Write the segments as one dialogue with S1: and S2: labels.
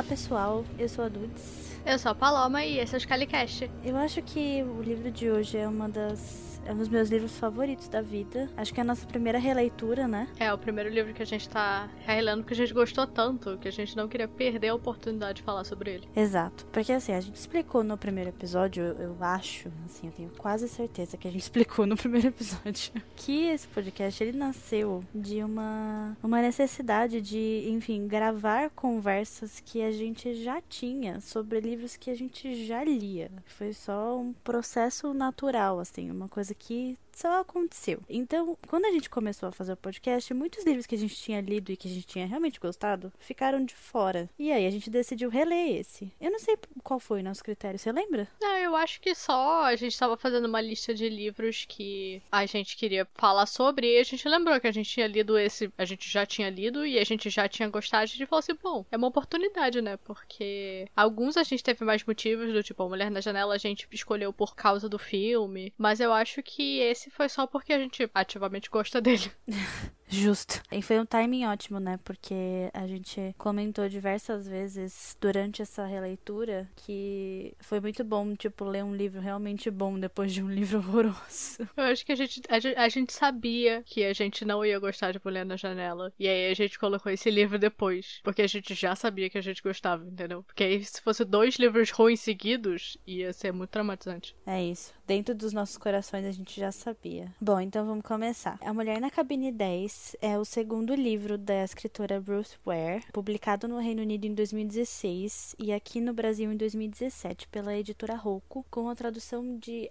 S1: Olá pessoal, eu sou a Dudes.
S2: Eu sou a Paloma e esse é o Scalicast.
S1: Eu acho que o livro de hoje é uma das é um dos meus livros favoritos da vida. Acho que é a nossa primeira releitura, né?
S2: É, o primeiro livro que a gente tá relendo porque a gente gostou tanto que a gente não queria perder a oportunidade de falar sobre ele.
S1: Exato. Porque assim, a gente explicou no primeiro episódio, eu, eu acho, assim, eu tenho quase certeza que a gente explicou no primeiro episódio, que esse podcast ele nasceu de uma, uma necessidade de, enfim, gravar conversas que a gente já tinha sobre livros que a gente já lia. Foi só um processo natural, assim, uma coisa que só aconteceu. Então, quando a gente começou a fazer o podcast, muitos livros que a gente tinha lido e que a gente tinha realmente gostado ficaram de fora. E aí a gente decidiu reler esse. Eu não sei qual foi o nosso critério, você lembra?
S2: Não, eu acho que só a gente estava fazendo uma lista de livros que a gente queria falar sobre e a gente lembrou que a gente tinha lido esse, a gente já tinha lido e a gente já tinha gostado. A gente falou assim, bom, é uma oportunidade, né? Porque alguns a gente teve mais motivos, do tipo, a Mulher na Janela a gente escolheu por causa do filme, mas eu acho que esse foi só porque a gente ativamente gosta dele.
S1: Justo. E foi um timing ótimo, né? Porque a gente comentou diversas vezes durante essa releitura que foi muito bom, tipo, ler um livro realmente bom depois de um livro horroroso.
S2: Eu acho que a gente, a, a gente sabia que a gente não ia gostar de Mulher na Janela. E aí a gente colocou esse livro depois. Porque a gente já sabia que a gente gostava, entendeu? Porque aí se fosse dois livros ruins seguidos, ia ser muito traumatizante.
S1: É isso. Dentro dos nossos corações a gente já sabia. Bom, então vamos começar. A Mulher na Cabine 10 é o segundo livro da escritora Ruth Ware, publicado no Reino Unido em 2016 e aqui no Brasil em 2017 pela editora Roku, com a tradução de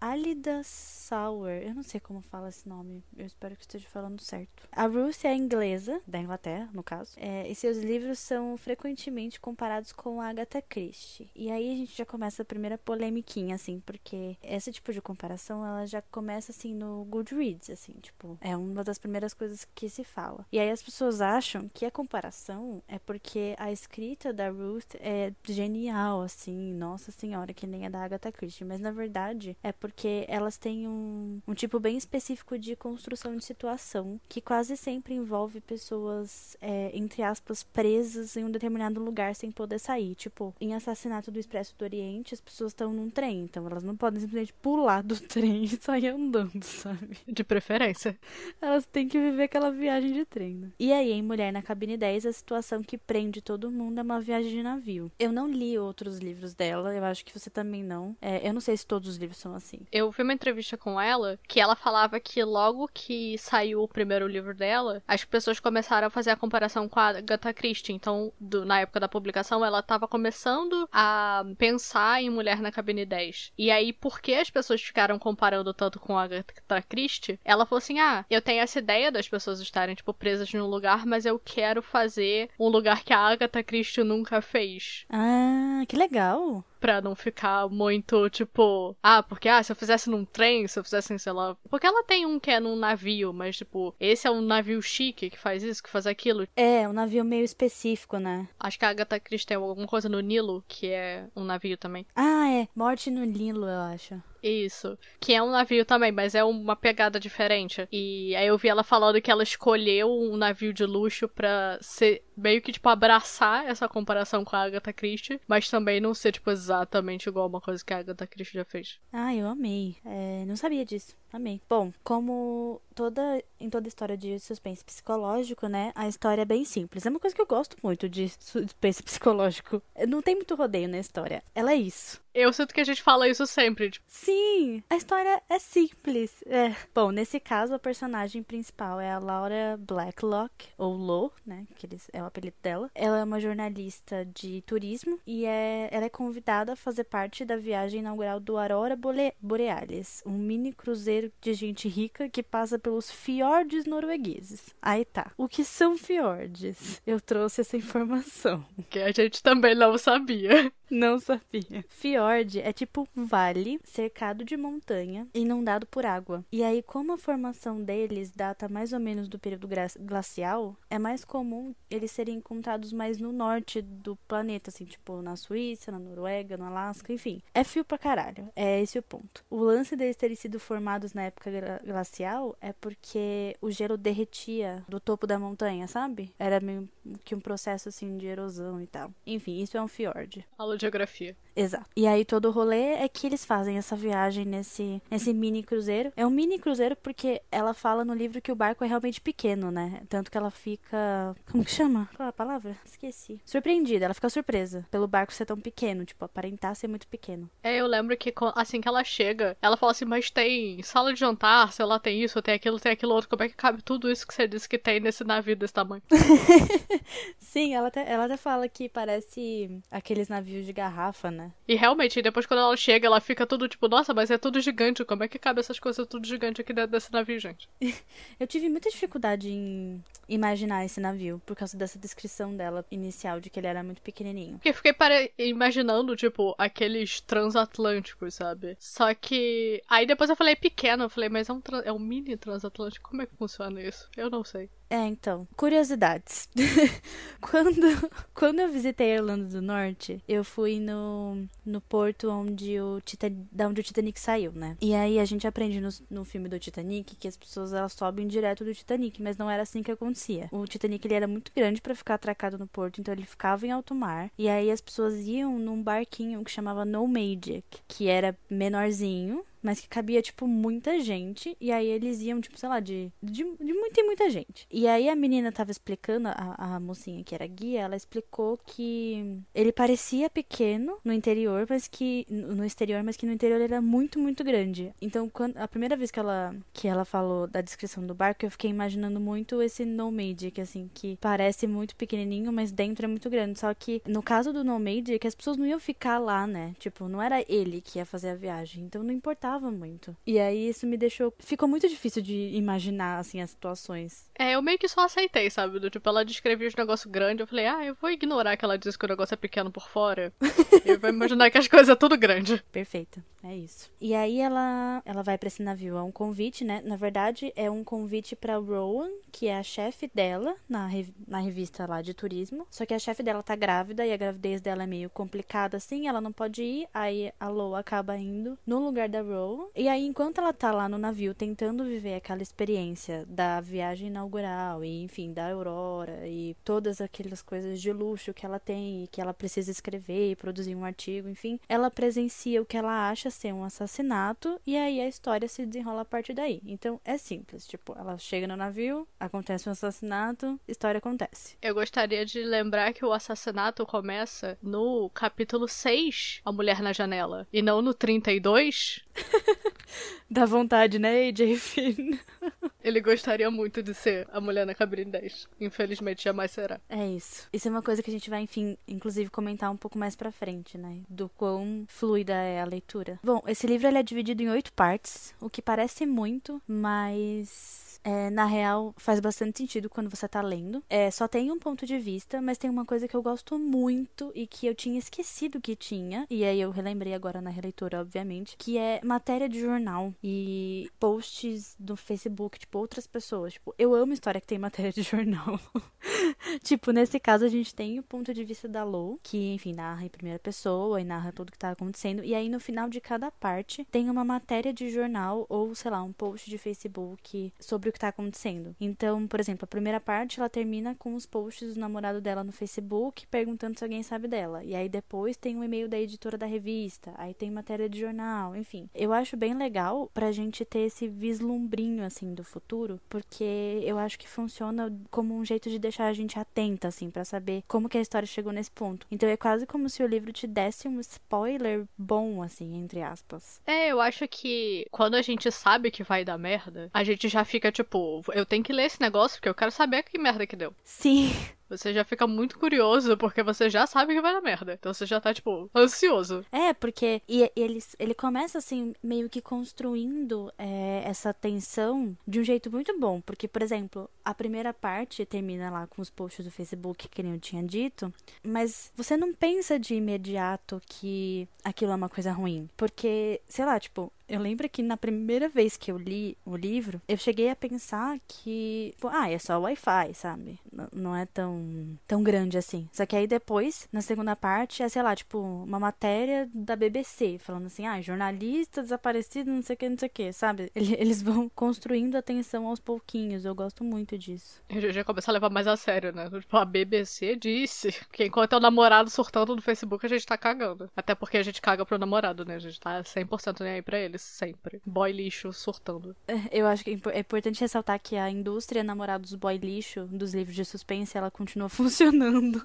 S1: Alida Sauer. Eu não sei como fala esse nome, eu espero que esteja falando certo. A Ruth é inglesa, da Inglaterra, no caso, é, e seus livros são frequentemente comparados com a Agatha Christie. E aí a gente já começa a primeira polemiquinha, assim, porque esse tipo de comparação ela já começa assim no Goodreads, assim, tipo, é uma das primeiras coisas coisas que se fala. E aí as pessoas acham que a comparação é porque a escrita da Ruth é genial, assim, nossa senhora, que nem a da Agatha Christie. Mas na verdade é porque elas têm um, um tipo bem específico de construção de situação que quase sempre envolve pessoas, é, entre aspas, presas em um determinado lugar sem poder sair. Tipo, em Assassinato do Expresso do Oriente, as pessoas estão num trem, então elas não podem simplesmente pular do trem e sair andando, sabe?
S2: De preferência.
S1: Elas têm que viver aquela viagem de trem. Né? E aí, em Mulher na Cabine 10, a situação que prende todo mundo é uma viagem de navio. Eu não li outros livros dela, eu acho que você também não. É, eu não sei se todos os livros são assim.
S2: Eu vi uma entrevista com ela que ela falava que logo que saiu o primeiro livro dela, as pessoas começaram a fazer a comparação com a Agatha Christie. Então, do, na época da publicação, ela estava começando a pensar em Mulher na Cabine 10. E aí, porque as pessoas ficaram comparando tanto com a Agatha Christie, ela falou assim: ah, eu tenho essa ideia das pessoas estarem, tipo, presas num lugar, mas eu quero fazer um lugar que a Agatha Christie nunca fez.
S1: Ah, que legal
S2: pra não ficar muito, tipo, ah, porque, ah, se eu fizesse num trem, se eu fizesse, sei lá. Porque ela tem um que é num navio, mas, tipo, esse é um navio chique que faz isso, que faz aquilo.
S1: É, um navio meio específico, né?
S2: Acho que a Agatha Christie tem alguma coisa no Nilo, que é um navio também.
S1: Ah, é. Morte no Nilo, eu acho.
S2: Isso. Que é um navio também, mas é uma pegada diferente. E aí eu vi ela falando que ela escolheu um navio de luxo pra ser meio que, tipo, abraçar essa comparação com a Agatha Christie, mas também não ser, tipo, exatamente igual uma coisa que a Agatha Christie já fez.
S1: Ah, eu amei. É, não sabia disso. Amei. Bom, como toda em toda história de suspense psicológico, né? A história é bem simples. É uma coisa que eu gosto muito de suspense psicológico. Não tem muito rodeio na história. Ela é isso.
S2: Eu sinto que a gente fala isso sempre. Tipo.
S1: Sim, a história é simples. É. Bom, nesse caso, a personagem principal é a Laura Blacklock, ou Lo, né? Que é o apelido dela. Ela é uma jornalista de turismo e é, ela é convidada a fazer parte da viagem inaugural do Aurora Borealis, um mini cruzeiro de gente rica que passa pelos fiordes noruegueses. Aí tá. O que são fiordes? Eu trouxe essa informação.
S2: Que a gente também não sabia.
S1: Não sabia. Fiord é tipo um vale cercado de montanha, inundado por água. E aí, como a formação deles data mais ou menos do período glacial, é mais comum eles serem encontrados mais no norte do planeta, assim, tipo na Suíça, na Noruega, no Alasca, enfim. É fio pra caralho. É esse o ponto. O lance deles terem sido formados na época glacial é porque o gelo derretia do topo da montanha, sabe? Era meio que um processo assim de erosão e tal. Enfim, isso é um fiord.
S2: Aula de geografia.
S1: Exato. E aí todo o rolê é que eles fazem essa viagem nesse, nesse mini cruzeiro. É um mini cruzeiro porque ela fala no livro que o barco é realmente pequeno, né? Tanto que ela fica. Como que chama? Qual é a palavra? Esqueci. Surpreendida, ela fica surpresa pelo barco ser tão pequeno, tipo, aparentar ser muito pequeno.
S2: É, eu lembro que assim que ela chega, ela fala assim, mas tem sala de jantar, sei lá, tem isso, tem aquilo, tem aquilo outro. Como é que cabe tudo isso que você disse que tem nesse navio desse tamanho?
S1: Sim, ela até, ela até fala que parece aqueles navios de garrafa, né?
S2: E realmente, depois quando ela chega, ela fica tudo tipo, nossa, mas é tudo gigante. Como é que cabe essas coisas tudo gigante aqui dentro desse navio, gente?
S1: eu tive muita dificuldade em imaginar esse navio, por causa dessa descrição dela inicial, de que ele era muito pequenininho.
S2: Porque eu fiquei para... imaginando, tipo, aqueles transatlânticos, sabe? Só que. Aí depois eu falei pequeno, eu falei, mas é um, é um mini transatlântico, como é que funciona isso? Eu não sei.
S1: É, então, curiosidades. quando, quando eu visitei a Irlanda do Norte, eu fui no, no porto onde o, Titan, da onde o Titanic saiu, né? E aí a gente aprende no, no filme do Titanic que as pessoas elas sobem direto do Titanic, mas não era assim que acontecia. O Titanic ele era muito grande para ficar atracado no porto, então ele ficava em alto mar. E aí as pessoas iam num barquinho que chamava No Magic, que era menorzinho, mas que cabia, tipo, muita gente. E aí eles iam, tipo, sei lá, de, de, de muita e muita gente. Aí a menina tava explicando, a, a mocinha que era guia, ela explicou que ele parecia pequeno no interior, mas que. No exterior, mas que no interior ele era muito, muito grande. Então, quando, a primeira vez que ela, que ela falou da descrição do barco, eu fiquei imaginando muito esse Nomade, que assim, que parece muito pequenininho, mas dentro é muito grande. Só que no caso do Nomade, que as pessoas não iam ficar lá, né? Tipo, não era ele que ia fazer a viagem. Então não importava muito. E aí isso me deixou. Ficou muito difícil de imaginar, assim, as situações.
S2: É, eu meio que só aceitei, sabe? Do tipo, ela descrevia os negócios grandes. Eu falei, ah, eu vou ignorar que ela disse que o negócio é pequeno por fora. e vou imaginar que as coisas é tudo grande.
S1: Perfeito. É isso. E aí ela ela vai para esse navio. É um convite, né? Na verdade, é um convite para Rowan, que é a chefe dela na, na revista lá de turismo. Só que a chefe dela tá grávida e a gravidez dela é meio complicada assim. Ela não pode ir. Aí a Lo acaba indo no lugar da Rowan e aí, enquanto ela tá lá no navio tentando viver aquela experiência da viagem inaugural e, enfim, da Aurora e todas aquelas coisas de luxo que ela tem e que ela precisa escrever e produzir um artigo, enfim, ela presencia o que ela acha ser um assassinato e aí a história se desenrola a partir daí. Então é simples, tipo, ela chega no navio, acontece um assassinato, história acontece.
S2: Eu gostaria de lembrar que o assassinato começa no capítulo 6, A Mulher na Janela, e não no 32.
S1: Dá vontade, né, AJ Finn?
S2: Ele gostaria muito de ser a mulher na cabine 10. Infelizmente, jamais será.
S1: É isso. Isso é uma coisa que a gente vai, enfim, inclusive comentar um pouco mais pra frente, né? Do quão fluida é a leitura. Bom, esse livro ele é dividido em oito partes, o que parece muito, mas é, na real, faz bastante sentido quando você tá lendo. É, só tem um ponto de vista, mas tem uma coisa que eu gosto muito e que eu tinha esquecido que tinha, e aí eu relembrei agora na releitura, obviamente, que é matéria de jornal e posts do Facebook, tipo, outras pessoas. Tipo, eu amo história que tem matéria de jornal. tipo, nesse caso a gente tem o ponto de vista da Lou, que, enfim, narra em primeira pessoa e narra tudo que tá acontecendo. E aí no final de cada parte tem uma matéria de jornal ou, sei lá, um post de Facebook sobre o que tá acontecendo. Então, por exemplo, a primeira parte ela termina com os posts do namorado dela no Facebook perguntando se alguém sabe dela. E aí depois tem um e-mail da editora da revista, aí tem matéria de jornal, enfim. Eu acho bem legal pra gente ter esse vislumbrinho assim do futuro, porque eu acho que funciona como um jeito de deixar a gente atenta assim para saber como que a história chegou nesse ponto. Então é quase como se o livro te desse um spoiler bom assim, entre aspas.
S2: É, eu acho que quando a gente sabe que vai dar merda, a gente já fica tipo tipo, eu tenho que ler esse negócio porque eu quero saber que merda que deu.
S1: Sim.
S2: Você já fica muito curioso porque você já sabe que vai dar merda. Então você já tá, tipo, ansioso.
S1: É, porque e, ele, ele começa, assim, meio que construindo é, essa tensão de um jeito muito bom. Porque, por exemplo, a primeira parte termina lá com os posts do Facebook, que nem eu tinha dito. Mas você não pensa de imediato que aquilo é uma coisa ruim. Porque, sei lá, tipo, Eu lembro que na primeira vez que eu li o livro, eu cheguei a pensar que, pô, ah, é só Wi-Fi, sabe? N não é tão, tão grande assim. Só que aí depois, na segunda parte, é, sei lá, tipo, uma matéria da BBC, falando assim, ah, jornalista desaparecido, não sei o que, não sei o que, sabe? Eles vão construindo a atenção aos pouquinhos. Eu gosto muito disso.
S2: Eu já começa a levar mais a sério, né? Tipo, a BBC disse que enquanto é o namorado surtando no Facebook, a gente tá cagando. Até porque a gente caga pro namorado, né? A gente tá 100% nem aí pra eles, sempre. Boy lixo surtando.
S1: É, eu acho que é importante ressaltar que a indústria namorados boy lixo dos livros de suspense, ela continua funcionando.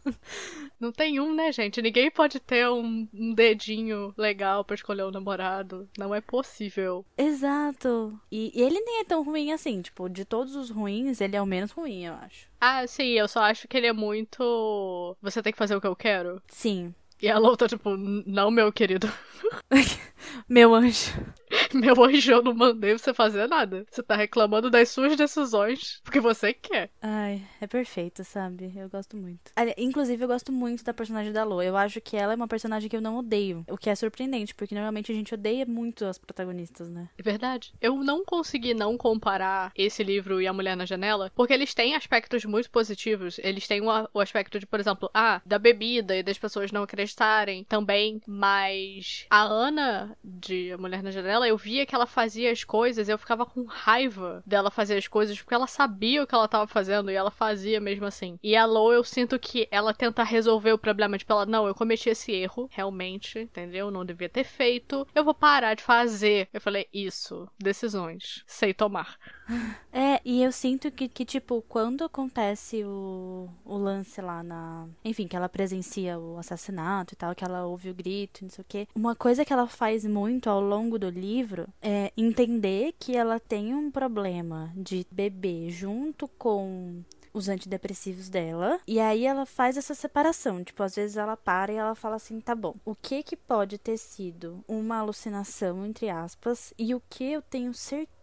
S2: Não tem um, né, gente? Ninguém pode ter um, um dedinho legal para escolher um namorado. Não é possível.
S1: Exato. E, e ele nem é tão ruim assim. Tipo, de todos os ruins, ele é o menos ruim, eu acho.
S2: Ah, sim, eu só acho que ele é muito. Você tem que fazer o que eu quero.
S1: Sim.
S2: E a Lou tá tipo, não, meu querido.
S1: meu anjo.
S2: Meu anjo, eu não mandei você fazer nada. Você tá reclamando das suas decisões porque você quer.
S1: Ai, é perfeito, sabe? Eu gosto muito. Inclusive, eu gosto muito da personagem da Lo. Eu acho que ela é uma personagem que eu não odeio. O que é surpreendente, porque normalmente a gente odeia muito as protagonistas, né?
S2: É verdade. Eu não consegui não comparar esse livro e A Mulher na Janela, porque eles têm aspectos muito positivos. Eles têm o aspecto de, por exemplo, ah, da bebida e das pessoas não acreditarem também. Mas a Ana de A Mulher na Janela, eu via que ela fazia as coisas, eu ficava com raiva dela fazer as coisas, porque ela sabia o que ela tava fazendo e ela fazia mesmo assim. E a Lo, eu sinto que ela tenta resolver o problema, tipo, ela, não, eu cometi esse erro, realmente, entendeu? Não devia ter feito, eu vou parar de fazer. Eu falei, isso, decisões, sei tomar.
S1: É, e eu sinto que, que tipo, quando acontece o, o lance lá na. Enfim, que ela presencia o assassinato e tal, que ela ouve o grito, não sei o quê. Uma coisa que ela faz muito ao longo do livro é entender que ela tem um problema de beber junto com os antidepressivos dela. E aí ela faz essa separação. Tipo, às vezes ela para e ela fala assim: tá bom, o que que pode ter sido uma alucinação, entre aspas, e o que eu tenho certeza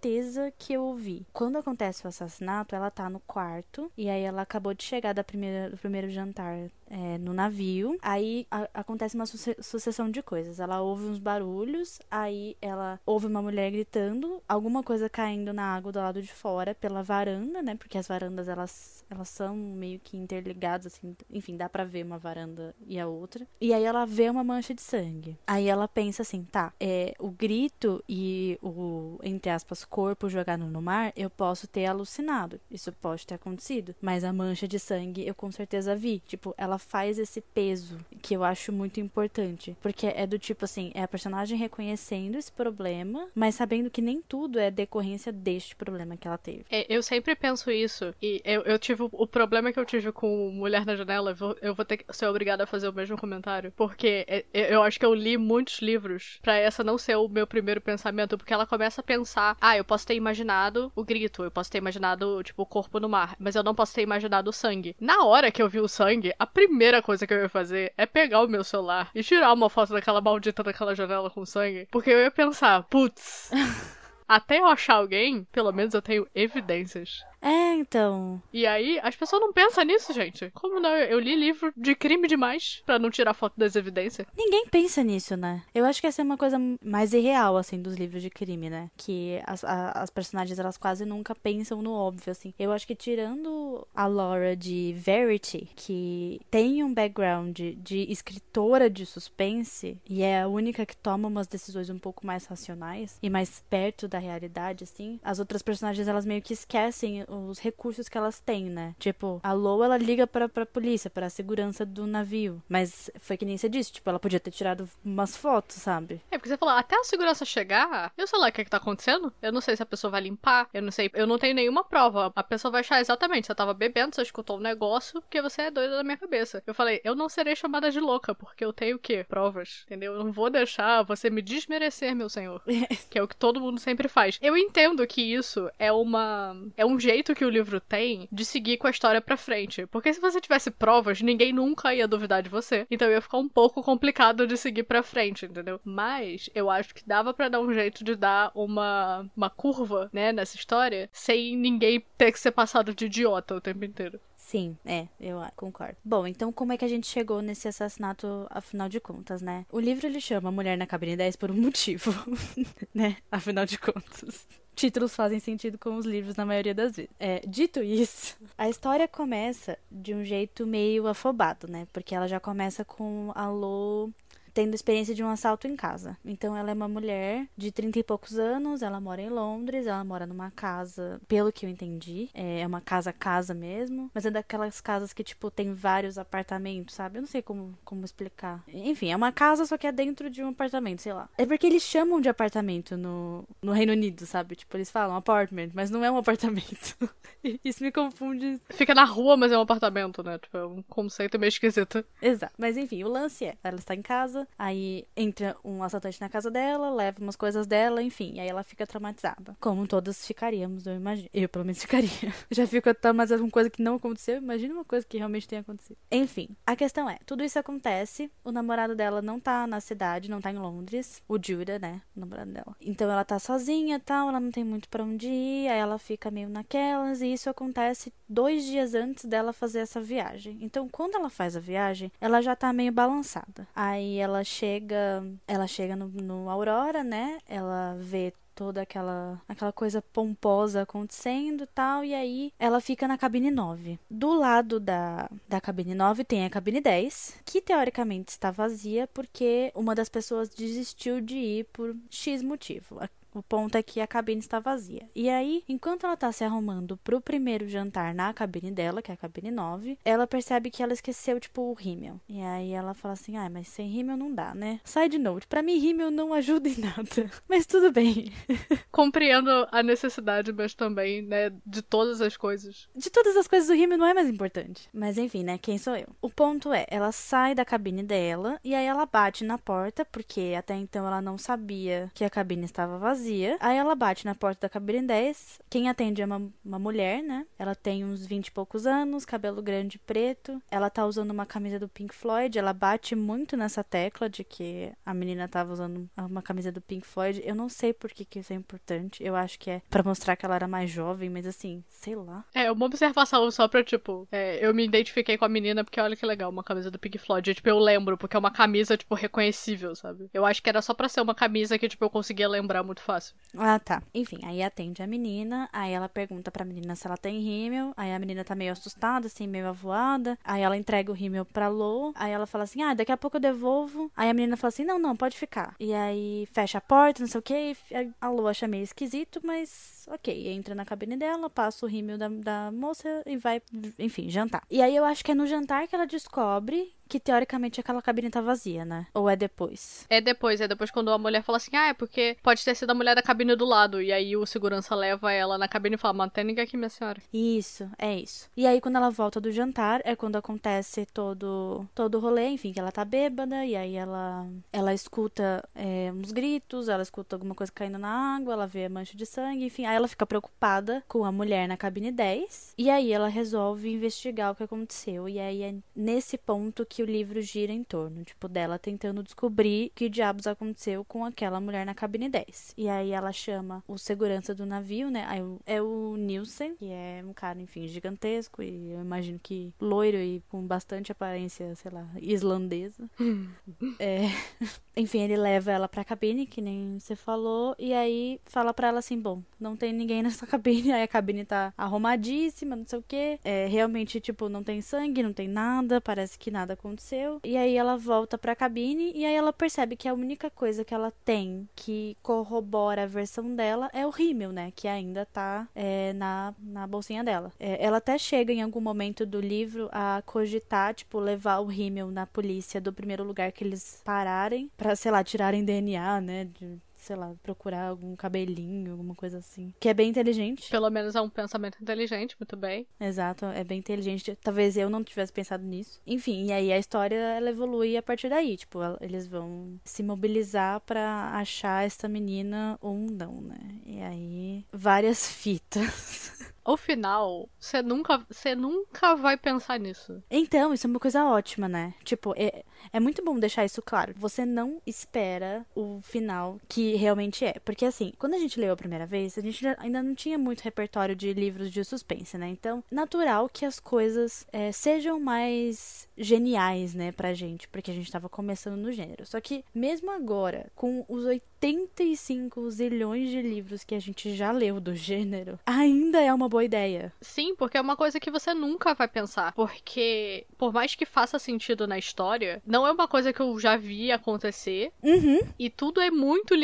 S1: que eu ouvi? Quando acontece o assassinato, ela tá no quarto e aí ela acabou de chegar da primeira, do primeiro jantar é, no navio. Aí a, acontece uma sucessão de coisas. Ela ouve uns barulhos, aí ela ouve uma mulher gritando, alguma coisa caindo na água do lado de fora pela varanda, né? Porque as varandas elas, elas são meio que interligadas, assim. Enfim, dá pra ver uma varanda e a outra. E aí ela vê uma mancha de sangue. Aí ela pensa assim, tá, é, o grito e o, entre aspas, corpo jogado no mar, eu posso ter alucinado. Isso pode ter acontecido. Mas a mancha de sangue eu com certeza vi. Tipo, ela faz esse peso que eu acho muito importante. Porque é do tipo assim, é a personagem reconhecendo esse problema, mas sabendo que nem tudo é decorrência deste problema que ela teve.
S2: É, eu sempre penso isso. E eu, eu tive o problema que eu tive com Mulher na Janela, eu vou, eu vou ter que ser obrigada a fazer o mesmo comentário. Porque é, é, eu acho que eu li muitos livros para essa não ser o meu primeiro pensamento, porque ela começa a pensar: ah, eu posso ter imaginado o grito, eu posso ter imaginado, tipo, o corpo no mar, mas eu não posso ter imaginado o sangue. Na hora que eu vi o sangue, a primeira primeira coisa que eu ia fazer é pegar o meu celular e tirar uma foto daquela maldita daquela janela com sangue. Porque eu ia pensar, putz. até eu achar alguém, pelo menos eu tenho evidências.
S1: É, então.
S2: E aí, as pessoas não pensam nisso, gente. Como não? Eu li livro de crime demais para não tirar foto das evidências.
S1: Ninguém pensa nisso, né? Eu acho que essa é uma coisa mais irreal, assim, dos livros de crime, né? Que as, a, as personagens, elas quase nunca pensam no óbvio, assim. Eu acho que tirando a Laura de Verity, que tem um background de, de escritora de suspense, e é a única que toma umas decisões um pouco mais racionais e mais perto da realidade, assim, as outras personagens, elas meio que esquecem os recursos que elas têm, né? Tipo, a Lou, ela liga pra, pra polícia, pra segurança do navio. Mas foi que nem você disse, tipo, ela podia ter tirado umas fotos, sabe?
S2: É, porque você falou, até a segurança chegar, eu sei lá o que é que tá acontecendo. Eu não sei se a pessoa vai limpar, eu não sei, eu não tenho nenhuma prova. A pessoa vai achar exatamente, você tava bebendo, você escutou um negócio, porque você é doida da minha cabeça. Eu falei, eu não serei chamada de louca, porque eu tenho o quê? Provas, entendeu? Eu não vou deixar você me desmerecer, meu senhor. que é o que todo mundo sempre faz. Eu entendo que isso é uma. é um jeito jeito que o livro tem de seguir com a história pra frente. Porque se você tivesse provas, ninguém nunca ia duvidar de você. Então ia ficar um pouco complicado de seguir pra frente, entendeu? Mas eu acho que dava para dar um jeito de dar uma, uma curva, né, nessa história, sem ninguém ter que ser passado de idiota o tempo inteiro.
S1: Sim, é, eu concordo. Bom, então como é que a gente chegou nesse assassinato, afinal de contas, né? O livro ele chama Mulher na Cabine 10 por um motivo, né? Afinal de contas títulos fazem sentido com os livros na maioria das vezes. É, dito isso, a história começa de um jeito meio afobado, né? Porque ela já começa com a Lo tendo experiência de um assalto em casa. Então ela é uma mulher de 30 e poucos anos, ela mora em Londres, ela mora numa casa, pelo que eu entendi, é uma casa-casa mesmo, mas é daquelas casas que, tipo, tem vários apartamentos, sabe? Eu não sei como, como explicar. Enfim, é uma casa, só que é dentro de um apartamento, sei lá. É porque eles chamam de apartamento no, no Reino Unido, sabe? Tipo, eles falam apartment, mas não é um apartamento. Isso me confunde.
S2: Fica na rua, mas é um apartamento, né? Tipo, é um conceito meio esquisito.
S1: Exato. Mas enfim, o lance é, ela está em casa, aí entra um assaltante na casa dela, leva umas coisas dela, enfim, aí ela fica traumatizada. Como todas ficaríamos, eu imagino. Eu, pelo menos, ficaria. já fico traumatizada com coisa que não aconteceu, imagina uma coisa que realmente tenha acontecido. Enfim, a questão é, tudo isso acontece, o namorado dela não tá na cidade, não tá em Londres, o Judah, né, o namorado dela. Então ela tá sozinha tal, ela não tem muito para onde ir, aí ela fica meio naquelas, e isso acontece dois dias antes dela fazer essa viagem. Então, quando ela faz a viagem, ela já tá meio balançada. Aí ela ela chega, ela chega no, no Aurora, né? Ela vê toda aquela aquela coisa pomposa acontecendo tal, e aí ela fica na cabine 9. Do lado da, da cabine 9 tem a cabine 10, que teoricamente está vazia porque uma das pessoas desistiu de ir por X motivo. O ponto é que a cabine está vazia. E aí, enquanto ela está se arrumando pro primeiro jantar na cabine dela, que é a cabine 9, ela percebe que ela esqueceu, tipo, o rímel. E aí ela fala assim: ah, mas sem rímel não dá, né? Side note: pra mim, rímel não ajuda em nada. mas tudo bem.
S2: Compreendo a necessidade, mas também, né, de todas as coisas.
S1: De todas as coisas, o rímel não é mais importante. Mas enfim, né? Quem sou eu? O ponto é: ela sai da cabine dela e aí ela bate na porta, porque até então ela não sabia que a cabine estava vazia vazia. Aí ela bate na porta da cabine 10. Quem atende é uma, uma mulher, né? Ela tem uns 20 e poucos anos, cabelo grande preto. Ela tá usando uma camisa do Pink Floyd. Ela bate muito nessa tecla de que a menina tava usando uma camisa do Pink Floyd. Eu não sei por que, que isso é importante. Eu acho que é para mostrar que ela era mais jovem, mas assim, sei lá.
S2: É, uma observação só pra, tipo, é, eu me identifiquei com a menina porque olha que legal, uma camisa do Pink Floyd. tipo, eu lembro, porque é uma camisa, tipo, reconhecível, sabe? Eu acho que era só pra ser uma camisa que, tipo, eu conseguia lembrar muito fácil fácil.
S1: Ah, tá. Enfim, aí atende a menina, aí ela pergunta pra menina se ela tem rímel, aí a menina tá meio assustada, assim, meio avoada, aí ela entrega o rímel pra Lô, aí ela fala assim, ah, daqui a pouco eu devolvo, aí a menina fala assim, não, não, pode ficar. E aí fecha a porta, não sei o que, a Lô acha meio esquisito, mas ok, entra na cabine dela, passa o rímel da, da moça e vai, enfim, jantar. E aí eu acho que é no jantar que ela descobre que teoricamente aquela cabine tá vazia, né? Ou é depois?
S2: É depois, é depois quando a mulher fala assim, ah, é porque pode ter sido a mulher da cabine do lado. E aí o segurança leva ela na cabine e fala, mantém ninguém aqui, minha senhora.
S1: Isso, é isso. E aí quando ela volta do jantar, é quando acontece todo todo o rolê, enfim, que ela tá bêbada, e aí ela ela escuta é, uns gritos, ela escuta alguma coisa caindo na água, ela vê a mancha de sangue, enfim, aí ela fica preocupada com a mulher na cabine 10, e aí ela resolve investigar o que aconteceu. E aí é nesse ponto que o livro gira em torno, tipo, dela tentando descobrir que diabos aconteceu com aquela mulher na cabine 10. E aí ela chama o segurança do navio, né? Aí é o Nielsen, que é um cara, enfim, gigantesco e eu imagino que loiro e com bastante aparência, sei lá, islandesa. é... Enfim, ele leva ela pra cabine, que nem você falou, e aí fala pra ela assim: bom, não tem ninguém nessa cabine, aí a cabine tá arrumadíssima, não sei o que. É, realmente, tipo, não tem sangue, não tem nada, parece que nada aconteceu. E aí ela volta pra cabine e aí ela percebe que a única coisa que ela tem que corrobora a versão dela é o rímel, né? Que ainda tá é, na, na bolsinha dela. É, ela até chega em algum momento do livro a cogitar, tipo, levar o rímel na polícia do primeiro lugar que eles pararem para sei lá, tirarem DNA, né? De, sei lá, procurar algum cabelinho, alguma coisa assim. Que é bem inteligente.
S2: Pelo menos é um pensamento inteligente, muito bem.
S1: Exato, é bem inteligente. Talvez eu não tivesse pensado nisso. Enfim, e aí a história ela evolui a partir daí. Tipo, eles vão se mobilizar para achar essa menina ou não, né? E aí, várias fitas.
S2: o final, você nunca, você nunca vai pensar nisso.
S1: Então, isso é uma coisa ótima, né? Tipo, é, é muito bom deixar isso claro. Você não espera o final que realmente é. Porque, assim, quando a gente leu a primeira vez, a gente ainda não tinha muito repertório de livros de suspense, né? Então, natural que as coisas é, sejam mais geniais, né, pra gente. Porque a gente tava começando no gênero. Só que, mesmo agora, com os 85 zilhões de livros que a gente já leu do gênero, ainda é uma boa ideia.
S2: Sim, porque é uma coisa que você nunca vai pensar. Porque, por mais que faça sentido na história, não é uma coisa que eu já vi acontecer.
S1: Uhum.
S2: E tudo é muito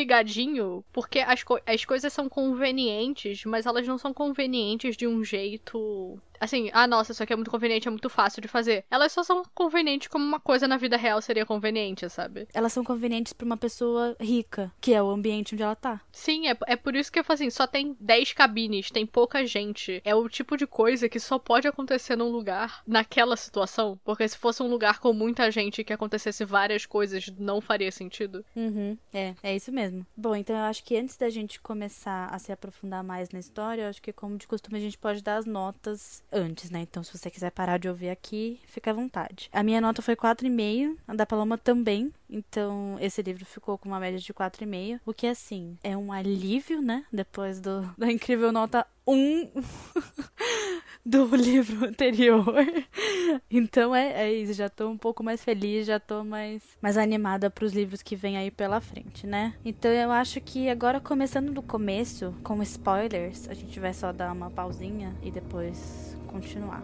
S2: porque as, co as coisas são convenientes, mas elas não são convenientes de um jeito assim, ah, nossa, isso aqui é muito conveniente, é muito fácil de fazer. Elas só são convenientes como uma coisa na vida real seria conveniente, sabe?
S1: Elas são convenientes para uma pessoa rica, que é o ambiente onde ela tá.
S2: Sim, é, é por isso que eu falo assim, só tem 10 cabines, tem pouca gente. É o tipo de coisa que só pode acontecer num lugar naquela situação. Porque se fosse um lugar com muita gente que acontecesse várias coisas, não faria sentido.
S1: Uhum, é, é isso mesmo. Bom, então eu acho que antes da gente começar a se aprofundar mais na história, eu acho que como de costume a gente pode dar as notas antes, né? Então, se você quiser parar de ouvir aqui, fica à vontade. A minha nota foi 4,5, a da Paloma também. Então, esse livro ficou com uma média de 4,5, o que, assim, é um alívio, né? Depois do, da incrível nota 1 do livro anterior. Então, é, é isso. Já tô um pouco mais feliz, já tô mais, mais animada pros livros que vem aí pela frente, né? Então, eu acho que agora, começando do começo, com spoilers, a gente vai só dar uma pausinha e depois continuar.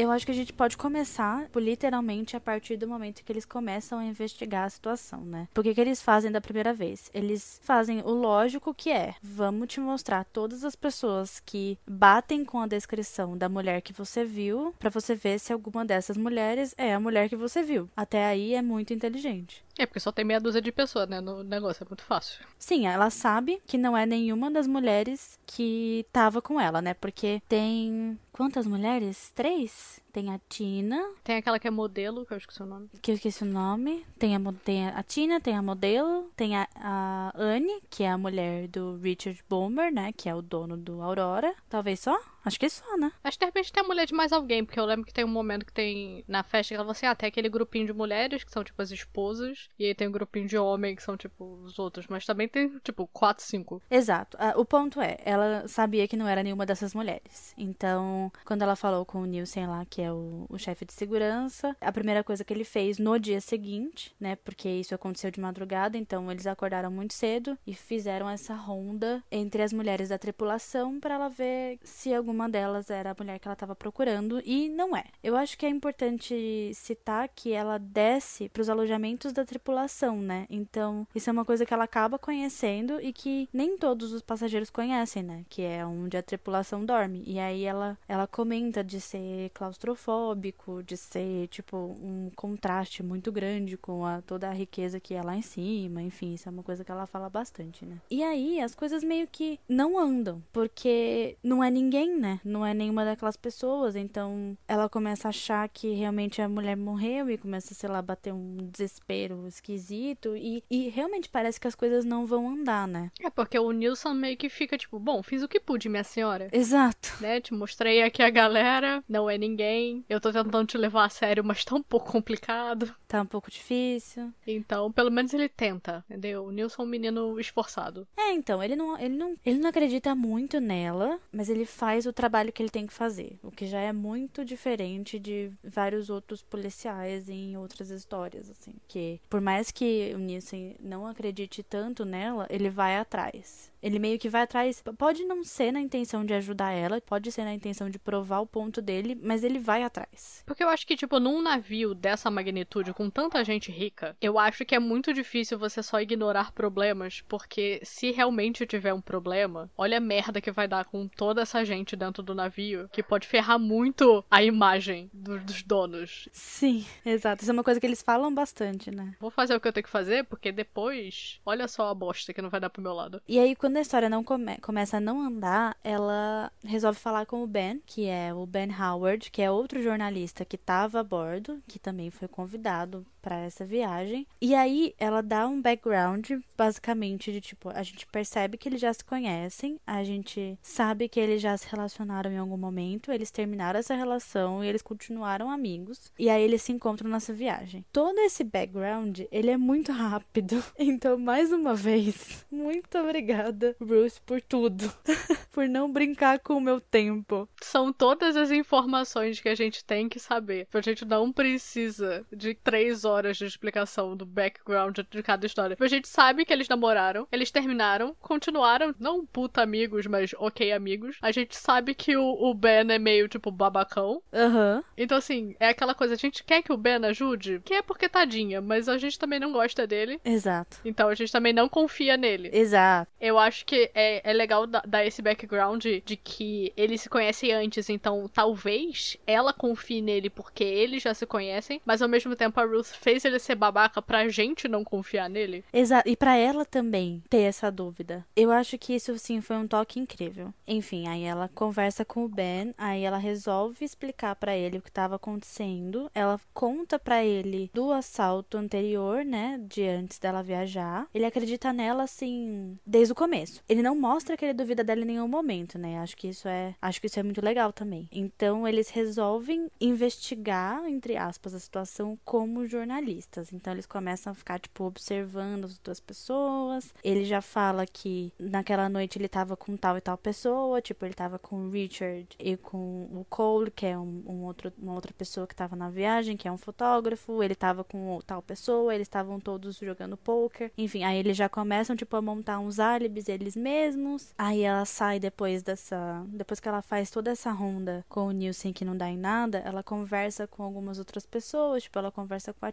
S1: Eu acho que a gente pode começar, literalmente, a partir do momento que eles começam a investigar a situação, né? Porque que eles fazem da primeira vez? Eles fazem o lógico que é: vamos te mostrar todas as pessoas que batem com a descrição da mulher que você viu, para você ver se alguma dessas mulheres é a mulher que você viu. Até aí é muito inteligente.
S2: É, porque só tem meia dúzia de pessoas, né? No negócio, é muito fácil.
S1: Sim, ela sabe que não é nenhuma das mulheres que tava com ela, né? Porque tem. Quantas mulheres? Três? Tem a Tina.
S2: Tem aquela que é modelo, que eu esqueci o nome.
S1: Que eu esqueci o nome. Tem a, tem a Tina, tem a modelo. Tem a, a Anne, que é a mulher do Richard Bomer, né? Que é o dono do Aurora. Talvez só? Acho que só, né?
S2: Acho que de repente tem a mulher de mais alguém, porque eu lembro que tem um momento que tem na festa que ela fala assim: ah, tem aquele grupinho de mulheres que são tipo as esposas, e aí tem um grupinho de homem que são tipo os outros, mas também tem tipo quatro, cinco.
S1: Exato. Uh, o ponto é, ela sabia que não era nenhuma dessas mulheres. Então, quando ela falou com o Nielsen lá, que é o, o chefe de segurança, a primeira coisa que ele fez no dia seguinte, né, porque isso aconteceu de madrugada, então eles acordaram muito cedo e fizeram essa ronda entre as mulheres da tripulação para ela ver se alguma alguma delas era a mulher que ela estava procurando e não é. Eu acho que é importante citar que ela desce para os alojamentos da tripulação, né? Então, isso é uma coisa que ela acaba conhecendo e que nem todos os passageiros conhecem, né? Que é onde a tripulação dorme. E aí ela ela comenta de ser claustrofóbico, de ser tipo um contraste muito grande com a, toda a riqueza que é lá em cima, enfim, isso é uma coisa que ela fala bastante, né? E aí as coisas meio que não andam, porque não é ninguém né? Não é nenhuma daquelas pessoas. Então ela começa a achar que realmente a mulher morreu e começa, sei lá, bater um desespero esquisito. E, e realmente parece que as coisas não vão andar, né?
S2: É porque o Nilson meio que fica tipo, bom, fiz o que pude, minha senhora.
S1: Exato.
S2: Né? Te mostrei aqui a galera, não é ninguém. Eu tô tentando te levar a sério, mas tá um pouco complicado.
S1: Tá um pouco difícil.
S2: Então, pelo menos ele tenta, entendeu? O Nilson é um menino esforçado.
S1: É, então, ele não, ele não, ele não acredita muito nela, mas ele faz o trabalho que ele tem que fazer, o que já é muito diferente de vários outros policiais em outras histórias, assim, que por mais que o Nielsen não acredite tanto nela, ele vai atrás. Ele meio que vai atrás, pode não ser na intenção de ajudar ela, pode ser na intenção de provar o ponto dele, mas ele vai atrás.
S2: Porque eu acho que, tipo, num navio dessa magnitude, com tanta gente rica, eu acho que é muito difícil você só ignorar problemas, porque se realmente tiver um problema, olha a merda que vai dar com toda essa gente dentro do navio, que pode ferrar muito a imagem do, dos donos.
S1: Sim, exato. Isso é uma coisa que eles falam bastante, né?
S2: Vou fazer o que eu tenho que fazer, porque depois, olha só a bosta que não vai dar pro meu lado.
S1: E aí, quando quando a história não come começa a não andar, ela resolve falar com o Ben, que é o Ben Howard, que é outro jornalista que estava a bordo, que também foi convidado para essa viagem. E aí ela dá um background, basicamente, de tipo, a gente percebe que eles já se conhecem, a gente sabe que eles já se relacionaram em algum momento, eles terminaram essa relação e eles continuaram amigos. E aí eles se encontram nessa viagem. Todo esse background, ele é muito rápido. Então, mais uma vez, muito obrigada, Bruce, por tudo. por não brincar com o meu tempo.
S2: São todas as informações que a gente tem que saber. A gente não precisa de três horas de explicação do background de cada história. A gente sabe que eles namoraram, eles terminaram, continuaram, não puta amigos, mas ok amigos. A gente sabe que o, o Ben é meio, tipo, babacão.
S1: Aham. Uhum.
S2: Então, assim, é aquela coisa, a gente quer que o Ben ajude, que é porque tadinha, mas a gente também não gosta dele.
S1: Exato.
S2: Então a gente também não confia nele.
S1: Exato.
S2: Eu acho que é, é legal dar esse background de que eles se conhecem antes, então talvez ela confie nele porque eles já se conhecem, mas ao mesmo tempo a Ruth fez ele ser babaca pra gente não confiar nele.
S1: Exato, e pra ela também ter essa dúvida. Eu acho que isso sim foi um toque incrível. Enfim, aí ela conversa com o Ben, aí ela resolve explicar para ele o que estava acontecendo. Ela conta para ele do assalto anterior, né, de antes dela viajar. Ele acredita nela assim desde o começo. Ele não mostra que ele duvida dela em nenhum momento, né? Acho que isso é, acho que isso é muito legal também. Então eles resolvem investigar entre aspas a situação como jornalistas. Então eles começam a ficar tipo observando as duas pessoas. Ele já fala que naquela noite ele tava com tal e tal pessoa, tipo ele tava com o Richard e com o Cole, que é um, um outro, uma outra pessoa que tava na viagem, que é um fotógrafo. Ele tava com tal pessoa, eles estavam todos jogando poker. Enfim, aí eles já começam tipo a montar uns álibis eles mesmos. Aí ela sai depois dessa, depois que ela faz toda essa ronda com o Nielsen que não dá em nada, ela conversa com algumas outras pessoas, tipo ela conversa com a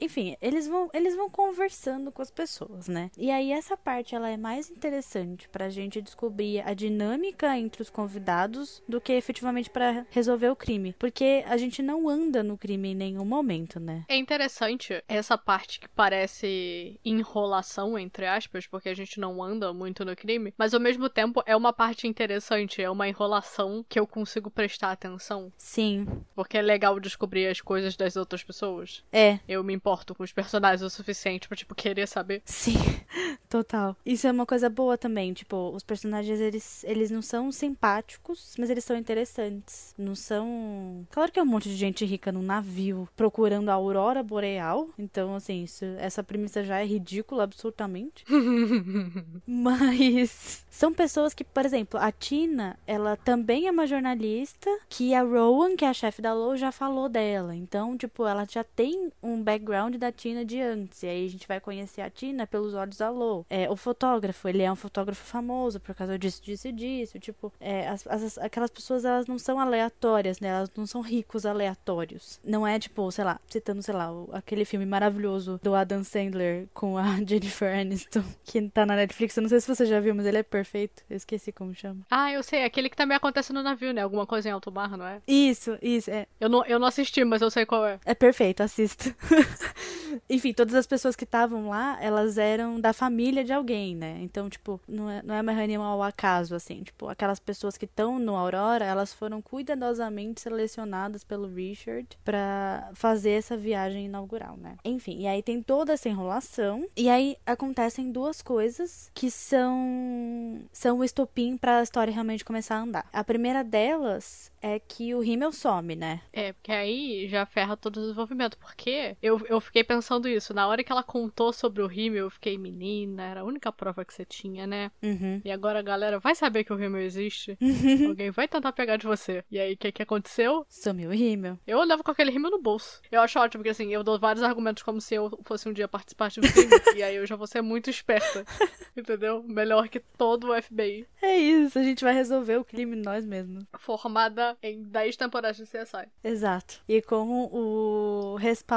S1: Enfim, eles vão eles vão conversando com as pessoas, né? E aí essa parte ela é mais interessante pra gente descobrir a dinâmica entre os convidados do que efetivamente para resolver o crime, porque a gente não anda no crime em nenhum momento, né?
S2: É interessante essa parte que parece enrolação entre aspas, porque a gente não anda muito no crime, mas ao mesmo tempo é uma parte interessante, é uma enrolação que eu consigo prestar atenção.
S1: Sim.
S2: Porque é legal descobrir as coisas das outras pessoas.
S1: É.
S2: Eu me importo com os personagens o suficiente pra, tipo, querer saber.
S1: Sim, total. Isso é uma coisa boa também, tipo, os personagens, eles, eles não são simpáticos, mas eles são interessantes. Não são... Claro que é um monte de gente rica num navio procurando a aurora boreal, então, assim, isso, essa premissa já é ridícula, absolutamente. mas são pessoas que, por exemplo, a Tina, ela também é uma jornalista que a Rowan, que é a chefe da Low, já falou dela. Então, tipo, ela já tem um background da Tina de antes. E aí a gente vai conhecer a Tina pelos olhos da Low. É, o fotógrafo, ele é um fotógrafo famoso por causa disso, disso e disso. Tipo, é, as, as, aquelas pessoas, elas não são aleatórias, né? Elas não são ricos aleatórios. Não é, tipo, sei lá, citando, sei lá, aquele filme maravilhoso do Adam Sandler com a Jennifer Aniston, que tá na Netflix. Eu não sei se você já viu, mas ele é perfeito. Eu esqueci como chama.
S2: Ah, eu sei. Aquele que também acontece no navio, né? Alguma coisa em alto mar, não é?
S1: Isso, isso, é.
S2: Eu não, eu não assisti, mas eu sei qual é.
S1: É perfeito, assista. Enfim, todas as pessoas que estavam lá, elas eram da família de alguém, né? Então, tipo, não é, não é uma reunião ao acaso, assim. Tipo, aquelas pessoas que estão no Aurora, elas foram cuidadosamente selecionadas pelo Richard para fazer essa viagem inaugural, né? Enfim, e aí tem toda essa enrolação. E aí acontecem duas coisas que são são o estopim para a história realmente começar a andar. A primeira delas é que o Rimmel some, né?
S2: É, porque aí já ferra todo o desenvolvimento. Porque eu, eu fiquei pensando isso. Na hora que ela contou sobre o Rimmel, eu fiquei, menina, era a única prova que você tinha, né?
S1: Uhum.
S2: E agora a galera vai saber que o Rimmel existe. Alguém vai tentar pegar de você. E aí, o que, que aconteceu?
S1: Sumiu o Rimmel.
S2: Eu andava com aquele Rimmel no bolso. Eu acho ótimo, porque assim, eu dou vários argumentos como se eu fosse um dia participar de um crime. e aí eu já vou ser muito esperta. Entendeu? Melhor que todo o FBI.
S1: É isso, a gente vai resolver o crime nós mesmos.
S2: Formada em 10 temporadas de CSI.
S1: Exato. E com o respaldo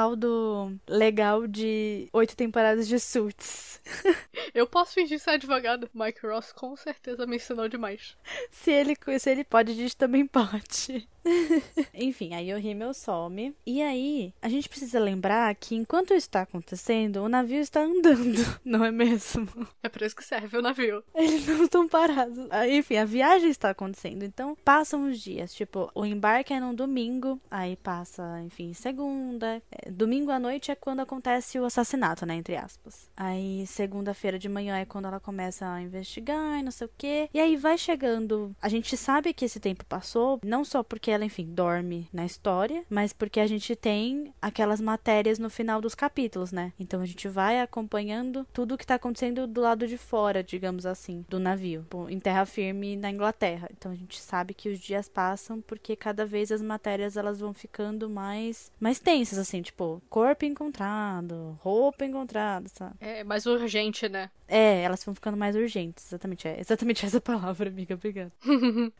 S1: legal de 8 temporadas de Suits.
S2: Eu posso fingir ser advogado. Mike Ross com certeza me ensinou demais.
S1: Se ele, se ele pode, a gente também pode. Enfim, aí o rímel some. E aí, a gente precisa lembrar que enquanto isso está acontecendo, o navio está andando, não é mesmo?
S2: É por isso que serve o navio.
S1: Eles não estão parados. Ah, Enfim, a viagem está acontecendo. Então, passam os dias. Tipo, o embarque é num domingo, aí passa, enfim, segunda. É, domingo à noite é quando acontece o assassinato, né? Entre aspas. Aí, segunda-feira de manhã é quando ela começa a investigar e não sei o quê. E aí vai chegando. A gente sabe que esse tempo passou, não só porque ela, enfim, dorme na história, mas porque a gente tem aquelas matérias no final dos capítulos, né? Então a gente vai acompanhando tudo o que tá acontecendo do lado de fora, digamos assim, do navio, Pô, em terra firme na Inglaterra. Então a gente sabe que os dias passam porque cada vez as matérias elas vão ficando mais mais tensas assim, tipo, corpo encontrado, roupa encontrada, sabe?
S2: É mais urgente, né?
S1: É, elas vão ficando mais urgentes, exatamente, é exatamente essa palavra, amiga, obrigada.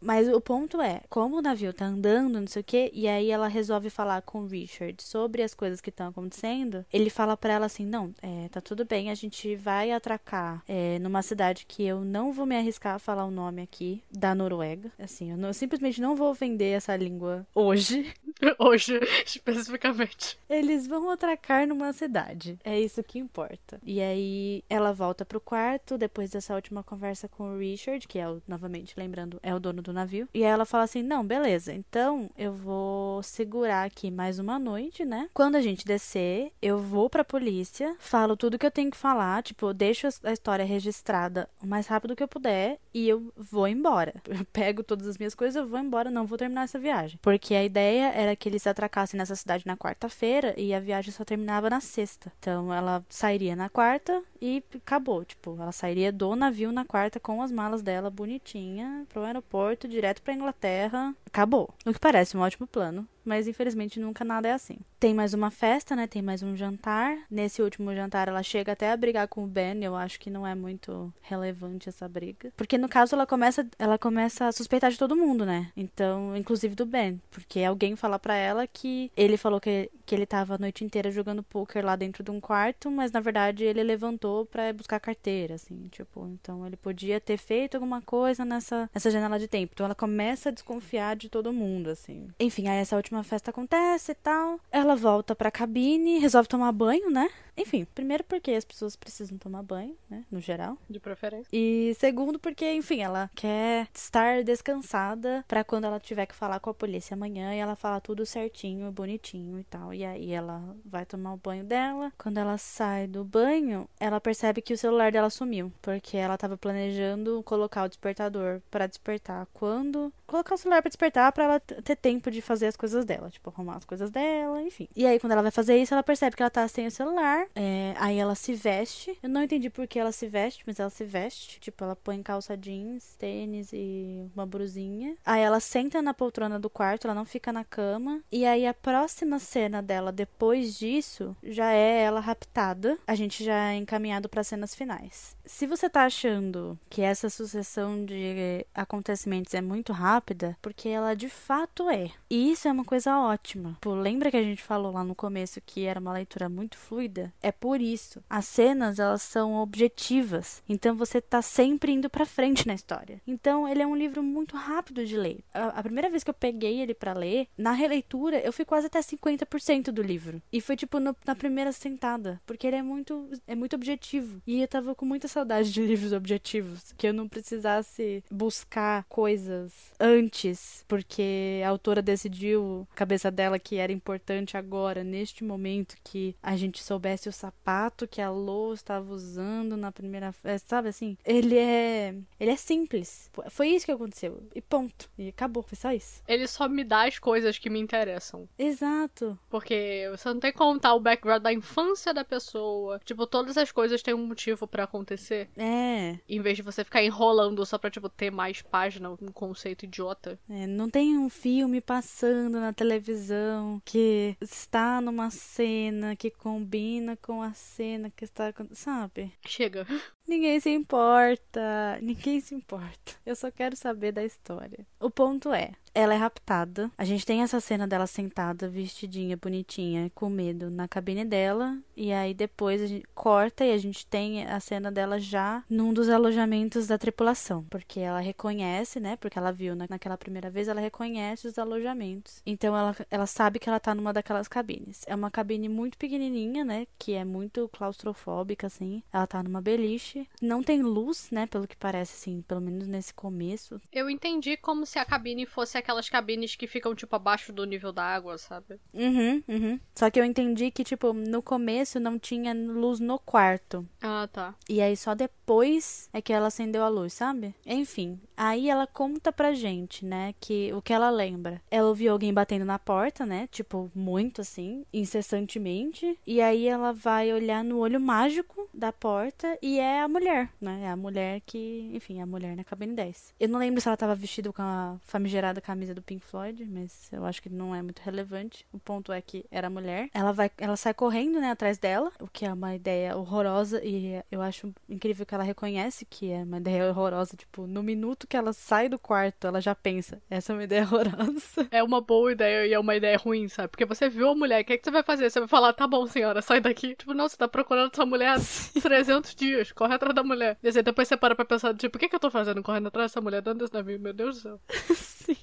S1: Mas o ponto é, como o navio tá andando, não sei o que, e aí ela resolve falar com o Richard sobre as coisas que estão acontecendo, ele fala pra ela assim, não, é, tá tudo bem, a gente vai atracar é, numa cidade que eu não vou me arriscar a falar o nome aqui, da Noruega. Assim, eu, não- eu simplesmente não vou ofender essa língua hoje.
S2: Hoje, especificamente.
S1: Eles vão atracar numa cidade. É isso que importa. E aí ela volta pro quarto depois dessa última conversa com o Richard, que é o, novamente lembrando, é o dono do navio. E aí ela fala assim: "Não, beleza. Então eu vou segurar aqui mais uma noite, né? Quando a gente descer, eu vou pra polícia, falo tudo que eu tenho que falar, tipo, deixo a história registrada o mais rápido que eu puder e eu vou embora. Eu pego todas as minhas coisas, eu vou embora, não vou terminar essa viagem. Porque a ideia era que eles atracassem nessa cidade na quarta-feira e a viagem só terminava na sexta. Então ela sairia na quarta e acabou. Tipo, ela sairia do navio na quarta com as malas dela bonitinha pro aeroporto, direto pra Inglaterra. Acabou. O que parece um ótimo plano. Mas infelizmente nunca nada é assim. Tem mais uma festa, né? Tem mais um jantar. Nesse último jantar ela chega até a brigar com o Ben. Eu acho que não é muito relevante essa briga. Porque no caso ela começa, ela começa a suspeitar de todo mundo, né? Então, inclusive do Ben. Porque alguém fala pra ela que ele falou que, que ele tava a noite inteira jogando poker lá dentro de um quarto, mas na verdade ele levantou pra buscar carteira, assim, tipo, então ele podia ter feito alguma coisa nessa, nessa janela de tempo. Então ela começa a desconfiar de todo mundo, assim. Enfim, aí essa última festa acontece e tal. Ela volta pra cabine, resolve tomar banho, né? Enfim, primeiro porque as pessoas precisam tomar banho, né? No geral.
S2: De preferência.
S1: E segundo porque, enfim, ela quer estar descansada pra quando ela tiver que falar com a polícia amanhã e ela fala tudo certinho, bonitinho e tal. E aí ela vai tomar o banho dela. Quando ela sai do banho, ela percebe que o celular dela sumiu, porque ela tava planejando colocar o despertador pra despertar quando colocar o celular pra despertar pra ela ter tempo de fazer as coisas dela, tipo arrumar as coisas dela, enfim. E aí quando ela vai fazer isso, ela percebe que ela tá sem o celular. É, aí ela se veste. Eu não entendi por que ela se veste, mas ela se veste. Tipo, ela põe calça jeans, tênis e uma brusinha. Aí ela senta na poltrona do quarto, ela não fica na cama. E aí a próxima cena dela depois disso já é ela raptada. A gente já é encaminhado para cenas finais. Se você tá achando que essa sucessão de acontecimentos é muito rápida, porque ela de fato é. E isso é uma coisa ótima. Pô, lembra que a gente falou lá no começo que era uma leitura muito fluida? É por isso. As cenas, elas são objetivas. Então você tá sempre indo pra frente na história. Então ele é um livro muito rápido de ler. A, a primeira vez que eu peguei ele pra ler, na releitura, eu fui quase até 50% do livro. E foi tipo no- na primeira sentada, porque ele é muito é muito objetivo. E eu tava com muita saudade de livros objetivos, que eu não precisasse buscar coisas antes, porque a autora decidiu, a cabeça dela, que era importante agora, neste momento, que a gente soubesse o sapato que a Lo estava usando na primeira festa, sabe assim? Ele é. Ele é simples. Foi isso que aconteceu. E ponto. E acabou. Foi só isso.
S2: Ele só me dá as coisas que me interessam.
S1: Exato.
S2: Porque você não tem que contar o background da infância da pessoa. Tipo, todas as coisas têm um motivo pra acontecer.
S1: É.
S2: Em vez de você ficar enrolando só pra, tipo, ter mais página, um conceito idiota.
S1: É, não tem um filme passando na televisão que está numa cena que combina com a cena que está. Sabe?
S2: Chega.
S1: Ninguém se importa. Ninguém se importa. Eu só quero saber da história. O ponto é, ela é raptada. A gente tem essa cena dela sentada, vestidinha, bonitinha, com medo na cabine dela. E aí depois a gente corta e a gente tem a cena dela já num dos alojamentos da tripulação. Porque ela reconhece, né? Porque ela viu naquela primeira vez, ela reconhece os alojamentos. Então ela, ela sabe que ela tá numa daquelas cabines. É uma cabine muito pequenininha, né? Que é muito claustrofóbica, assim. Ela tá numa beliche. Não tem luz, né? Pelo que parece, assim, pelo menos nesse começo.
S2: Eu entendi como se a cabine fosse aquelas cabines que ficam, tipo, abaixo do nível da água, sabe?
S1: Uhum, uhum. Só que eu entendi que, tipo, no começo não tinha luz no quarto.
S2: Ah, tá.
S1: E aí só depois é que ela acendeu a luz, sabe? Enfim, aí ela conta pra gente, né, que o que ela lembra. Ela ouviu alguém batendo na porta, né? Tipo, muito assim, incessantemente. E aí ela vai olhar no olho mágico da porta e é a mulher, né? É a mulher que, enfim, é a mulher na cabine 10. Eu não lembro se ela tava vestida com a famigerada camisa do Pink Floyd, mas eu acho que não é muito relevante. O ponto é que era mulher. Ela vai, ela sai correndo, né, atrás dela, o que é uma ideia horrorosa e eu acho incrível que ela reconhece que é uma ideia horrorosa, tipo, no minuto que ela sai do quarto, ela já pensa, essa é uma ideia horrorosa.
S2: É uma boa ideia e é uma ideia ruim, sabe? Porque você viu a mulher, o que, é que você vai fazer? Você vai falar, tá bom, senhora, sai daqui. Tipo, não, você tá procurando essa mulher há 300 dias, corre atrás da mulher. E assim, depois você para pra pensar, tipo, o que, que eu tô fazendo correndo atrás dessa mulher dentro desse navio? Meu Deus do céu.
S1: Sim.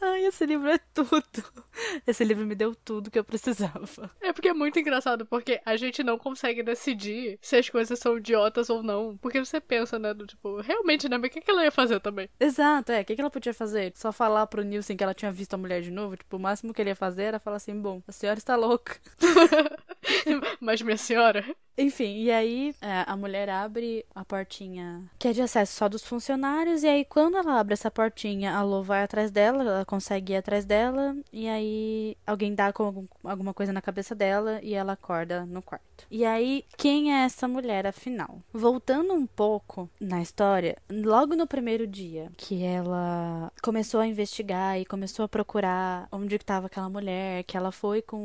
S1: Ai, esse livro é tudo. Esse livro me deu tudo que eu precisava.
S2: É porque é muito engraçado, porque a gente não consegue decidir se as coisas são idiotas ou não. Porque você pensa, né, do tipo, realmente, né, mas o que, que ela ia fazer também?
S1: Exato, é. O que, que ela podia fazer? Só falar pro Nilson que ela tinha visto a mulher de novo? Tipo, o máximo que ele ia fazer era falar assim: bom, a senhora está louca.
S2: mas, minha senhora.
S1: Enfim, e aí é, a mulher abre a portinha que é de acesso só dos funcionários. E aí, quando ela abre essa portinha, a Lô vai atrás dela, ela consegue ir atrás dela. E aí alguém dá com alguma coisa na cabeça dela e ela acorda no quarto. E aí, quem é essa mulher afinal? Voltando um pouco na história, logo no primeiro dia que ela começou a investigar e começou a procurar onde estava aquela mulher, que ela foi com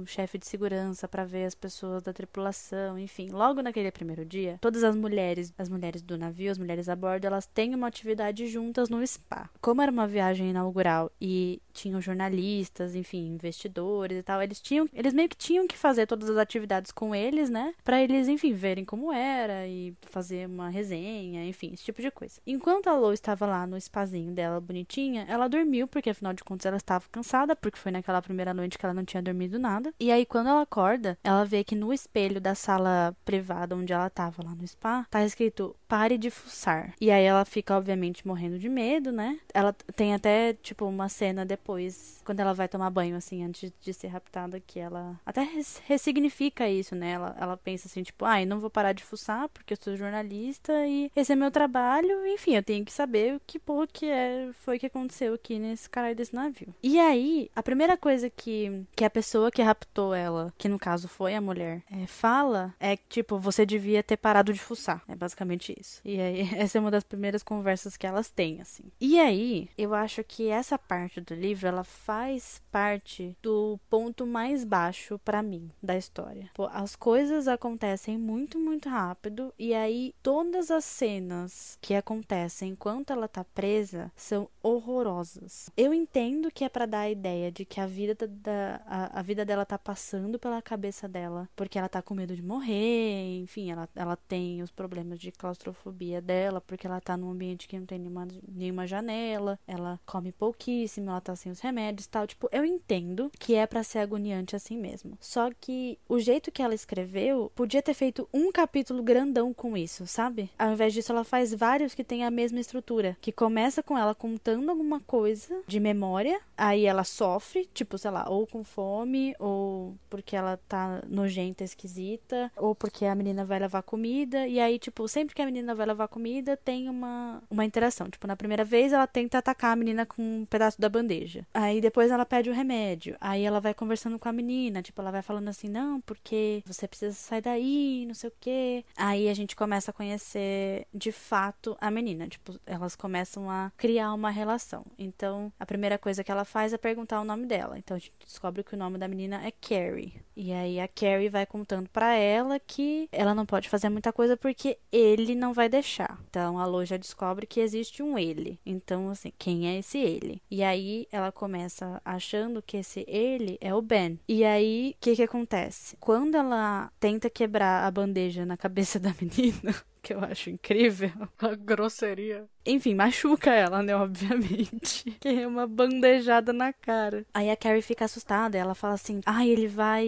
S1: o chefe de segurança para ver as pessoas da tripulação, enfim, logo naquele primeiro dia, todas as mulheres, as mulheres do navio, as mulheres a bordo, elas têm uma atividade juntas no spa. Como era uma viagem inaugural e tinham jornalistas, enfim, investidores e tal, eles tinham, eles meio que tinham que fazer todas as atividades com eles, né? Para eles, enfim, verem como era e fazer uma resenha, enfim, esse tipo de coisa. Enquanto a Lou estava lá no spazinho dela, bonitinha, ela dormiu, porque afinal de contas ela estava cansada, porque foi naquela primeira noite que ela não tinha dormido nada. E aí, quando ela acorda, ela vê que no espelho da sala privada onde ela estava lá no spa, tá escrito pare de fuçar. E aí ela fica, obviamente, morrendo de medo, né? Ela tem até, tipo, uma cena depois, quando ela vai tomar banho, assim, antes de ser raptada, que ela até ressignifica isso, né? Ela, ela pensa assim, tipo, ai, ah, não vou parar de fuçar porque eu sou jornalista e esse é meu trabalho, enfim, eu tenho que saber o que porra que é, foi que aconteceu aqui nesse caralho desse navio. E aí, a primeira coisa que, que a pessoa que raptou ela, que no caso foi a mulher, é, fala é tipo, você devia ter parado de fuçar. É basicamente isso. E aí, essa é uma das primeiras conversas que elas têm, assim. E aí, eu acho que essa parte do livro, ela faz parte do ponto mais baixo para mim da história. Pô, as coisas acontecem muito, muito rápido e aí todas as cenas que acontecem enquanto ela tá presa são horrorosas. Eu entendo que é para dar a ideia de que a vida da a, a vida dela tá passando pela cabeça dela, porque ela tá com medo de morrer, enfim, ela, ela tem os problemas de claustrofobia dela, porque ela tá num ambiente que não tem nenhuma, nenhuma janela, ela come pouquíssimo, ela tá sem os remédios tal. Tipo, eu entendo que é para ser agoniante assim mesmo. Só que o jeito que ela escreveu podia ter feito um capítulo grandão com isso, sabe? Ao invés disso, ela faz vários que têm a mesma estrutura. Que começa com ela contando alguma coisa de memória, aí ela sofre, tipo, sei lá, ou com fome, ou porque ela tá nojenta, esquisita, ou porque a menina vai levar comida, e aí, tipo, sempre que a menina vai levar comida, tem uma, uma interação. Tipo, na primeira vez ela tenta atacar a menina com um pedaço da bandeja. Aí depois ela pede o remédio. Aí ela vai conversando com a menina, tipo, ela vai falando assim: "Não, porque você precisa sair daí, não sei o quê". Aí a gente começa a conhecer de fato a menina, tipo, elas começam a criar uma relação. Então, a primeira coisa que ela faz é perguntar o nome dela. Então a gente descobre que o nome da menina é Carrie. E aí a Carrie vai contando para ela que ela não pode fazer muita coisa porque ele não vai deixar. Então a Lo já descobre que existe um ele. Então, assim, quem é esse ele? E aí ela começa achando que esse ele é o Ben. E aí, o que que acontece? Quando ela tenta quebrar a bandeja na cabeça da menina, que eu acho incrível.
S2: A grosseria.
S1: Enfim, machuca ela, né? Obviamente. Que é uma bandejada na cara. Aí a Carrie fica assustada. Ela fala assim: Ah, ele vai.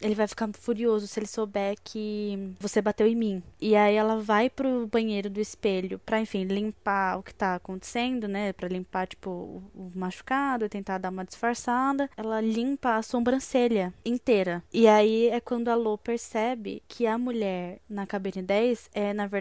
S1: Ele vai ficar furioso se ele souber que você bateu em mim. E aí ela vai pro banheiro do espelho pra, enfim, limpar o que tá acontecendo, né? Pra limpar, tipo, o machucado e tentar dar uma disfarçada. Ela limpa a sobrancelha inteira. E aí é quando a Lo percebe que a mulher na cabine 10 é, na verdade,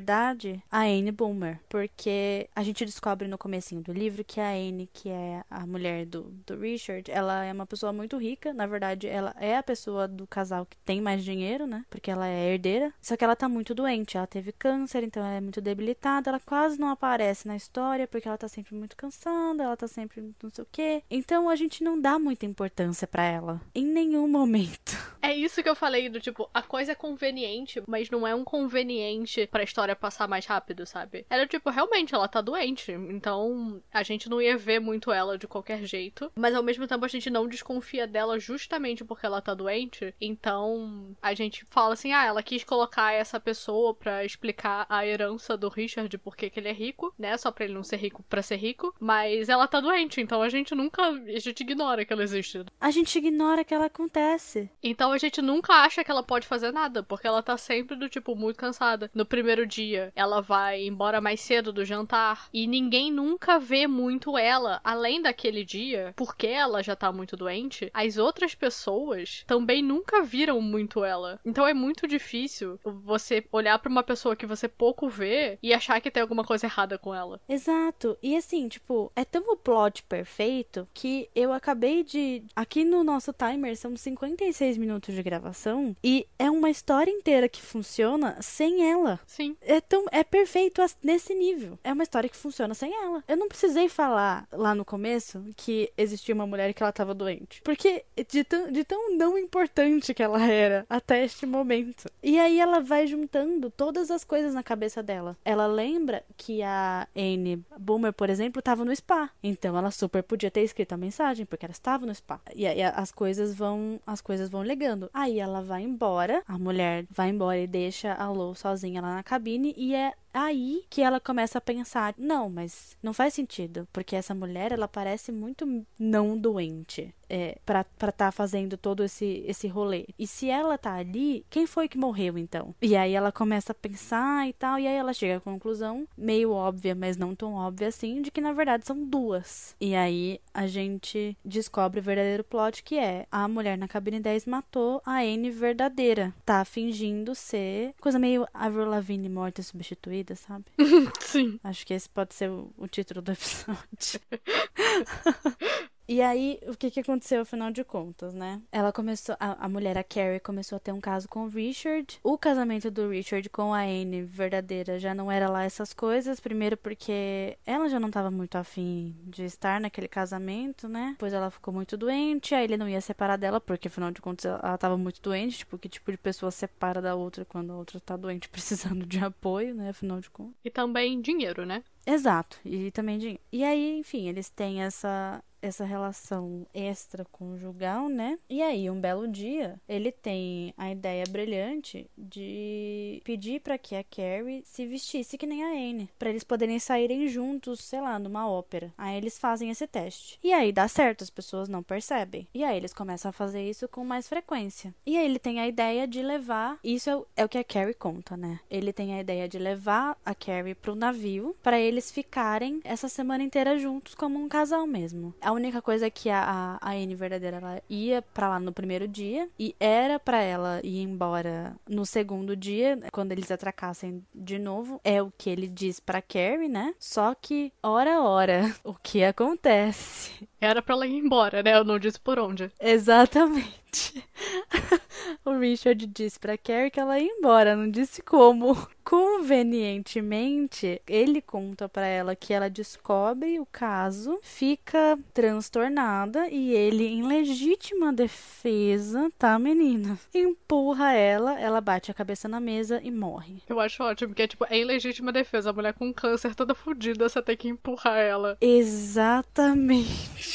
S1: a Anne Boomer. Porque a gente descobre no comecinho do livro que a Anne, que é a mulher do, do Richard, ela é uma pessoa muito rica. Na verdade, ela é a pessoa do casal que tem mais dinheiro, né? Porque ela é herdeira. Só que ela tá muito doente. Ela teve câncer, então ela é muito debilitada. Ela quase não aparece na história porque ela tá sempre muito cansada, ela tá sempre não sei o quê. Então a gente não dá muita importância para ela. Em nenhum momento.
S2: É isso que eu falei do tipo, a coisa é conveniente, mas não é um conveniente pra história passar mais rápido, sabe? Era tipo, realmente, ela tá doente. Então a gente não ia ver muito ela de qualquer jeito. Mas ao mesmo tempo a gente não desconfia dela justamente porque ela tá doente. Então a gente fala assim: ah, ela quis colocar essa pessoa pra explicar a herança do Richard porque que ele é rico, né? Só pra ele não ser rico pra ser rico. Mas ela tá doente, então a gente nunca. A gente ignora que ela existe.
S1: A gente ignora que ela acontece.
S2: Então a gente nunca acha que ela pode fazer nada, porque ela tá sempre do tipo muito cansada. No primeiro dia, ela vai embora mais cedo do jantar e ninguém nunca vê muito ela além daquele dia, porque ela já tá muito doente. As outras pessoas também nunca viram muito ela. Então é muito difícil você olhar para uma pessoa que você pouco vê e achar que tem alguma coisa errada com ela.
S1: Exato. E assim, tipo, é tão o plot perfeito que eu acabei de aqui no nosso timer são 56 minutos de gravação e é uma história inteira que funciona sem ela.
S2: Sim.
S1: É tão é perfeito nesse nível. É uma história que funciona sem ela. Eu não precisei falar lá no começo que existia uma mulher que ela tava doente, porque de tão, de tão não importante que ela era até este momento. E aí ela vai juntando todas as coisas na cabeça dela. Ela lembra que a Anne Boomer, por exemplo, estava no spa. Então ela super podia ter escrito a mensagem porque ela estava no spa. E aí as coisas vão as coisas vão legando. Aí ela vai embora, a mulher vai embora e deixa a Lou sozinha lá na cabine e é aí que ela começa a pensar, não, mas não faz sentido, porque essa mulher, ela parece muito não doente. É, pra estar tá fazendo todo esse, esse rolê. E se ela tá ali, quem foi que morreu então? E aí ela começa a pensar e tal, e aí ela chega à conclusão, meio óbvia, mas não tão óbvia assim, de que na verdade são duas. E aí a gente descobre o verdadeiro plot que é a mulher na cabine 10 matou a Anne verdadeira. Tá fingindo ser coisa meio Avril Lavigne morta substituída vida, sabe?
S2: Sim.
S1: Acho que esse pode ser o, o título do episódio. E aí, o que que aconteceu afinal de contas, né? Ela começou, a, a mulher, a Carrie, começou a ter um caso com o Richard. O casamento do Richard com a Anne verdadeira já não era lá essas coisas. Primeiro porque ela já não estava muito afim de estar naquele casamento, né? Depois ela ficou muito doente, aí ele não ia separar dela, porque afinal de contas ela estava muito doente. Tipo, que tipo de pessoa separa da outra quando a outra tá doente precisando de apoio, né? Afinal de contas.
S2: E também dinheiro, né?
S1: Exato, e também dinheiro. E aí, enfim, eles têm essa essa relação extraconjugal, né? E aí, um belo dia, ele tem a ideia brilhante de pedir para que a Carrie se vestisse que nem a Anne, para eles poderem saírem juntos, sei lá, numa ópera. Aí eles fazem esse teste. E aí dá certo, as pessoas não percebem. E aí eles começam a fazer isso com mais frequência. E aí ele tem a ideia de levar, isso é o, é o que a Carrie conta, né? Ele tem a ideia de levar a Carrie pro navio para eles ficarem essa semana inteira juntos como um casal mesmo. A única coisa que a, a Anne verdadeira ela ia para lá no primeiro dia e era para ela ir embora no segundo dia, quando eles atracassem de novo. É o que ele diz para Carrie, né? Só que, ora, ora, o que acontece?
S2: Era para ela ir embora, né? Eu não disse por onde.
S1: Exatamente. o Richard disse pra Carrie que ela ia embora, não disse como. Convenientemente, ele conta para ela que ela descobre o caso, fica transtornada e ele, em legítima defesa, tá, menina? Empurra ela, ela bate a cabeça na mesa e morre.
S2: Eu acho ótimo, porque é tipo, é em legítima defesa, a mulher com câncer toda fodida, você tem que empurrar ela.
S1: Exatamente.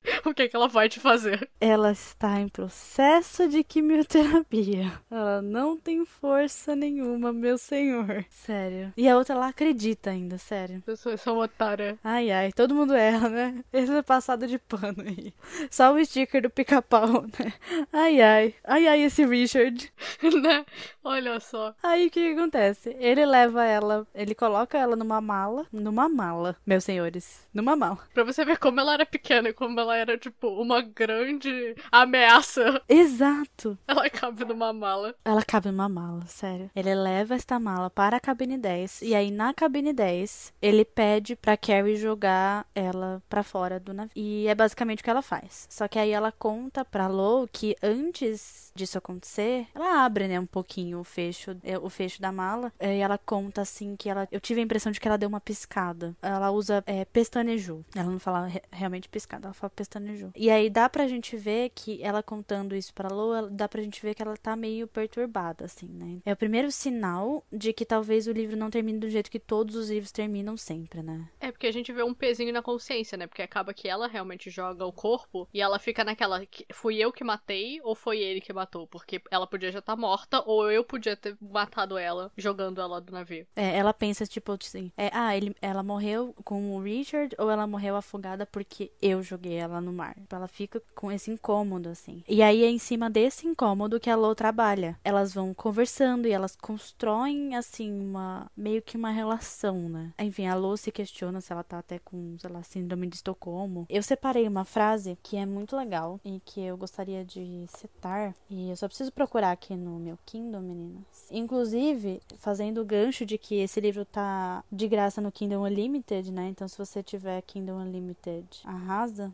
S2: o que, que ela vai te fazer?
S1: Ela está em processo de quimioterapia. Ela não tem força nenhuma, meu senhor. Sério. E a outra lá acredita ainda, sério.
S2: Pessoas são otárias.
S1: Ai, ai, todo mundo erra, né? Esse é passado de pano aí. Só o sticker do pica-pau, né? Ai, ai. Ai, ai, esse Richard.
S2: né? Olha só.
S1: Aí o que, que acontece? Ele leva ela, ele coloca ela numa mala. Numa mala, meus senhores. Numa mala.
S2: Pra você ver como ela era pequena e como ela era, tipo, uma grande ameaça.
S1: Exato.
S2: Ela cabe numa mala.
S1: Ela cabe numa mala, sério. Ele leva esta mala para a cabine 10. E aí, na cabine 10, ele pede pra Carrie jogar ela pra fora do navio. E é basicamente o que ela faz. Só que aí ela conta pra Lo que antes disso acontecer, ela abre, né, um pouquinho o fecho, é, o fecho da mala. E ela conta assim que ela. Eu tive a impressão de que ela deu uma piscada. Ela usa é, pestanejou. Ela não fala re realmente piscada, ela fala pestanejou. E aí dá pra gente ver que ela contando isso pra Lo, dá pra gente ver que ela tá meio perturbada, assim, né? É o primeiro sinal de que talvez o livro não termine do jeito que todos os livros terminam sempre, né?
S2: É porque a gente vê um pezinho na consciência, né? Porque acaba que ela realmente joga o corpo e ela fica naquela. Fui eu que matei ou foi ele que matou? Porque ela podia já estar tá morta ou eu podia ter matado ela jogando ela do navio.
S1: É, ela pensa, tipo assim, é, ah, ele, ela morreu com o Richard ou ela morreu afogada porque eu joguei ela no mar. Ela fica com esse incômodo, assim. E aí é em cima desse incômodo que a Lo trabalha. Elas vão conversando e elas constroem, assim, uma. meio que uma relação, né? Enfim, a Lo se questiona se ela tá até com, sei lá, síndrome de Estocolmo. Eu separei uma frase que é muito legal e que eu gostaria de citar. E eu só preciso procurar aqui no meu Kindle, meninas. Inclusive, fazendo o gancho de que esse livro tá de graça no Kindle Unlimited, né? Então, se você tiver Kindle Unlimited, arrasa,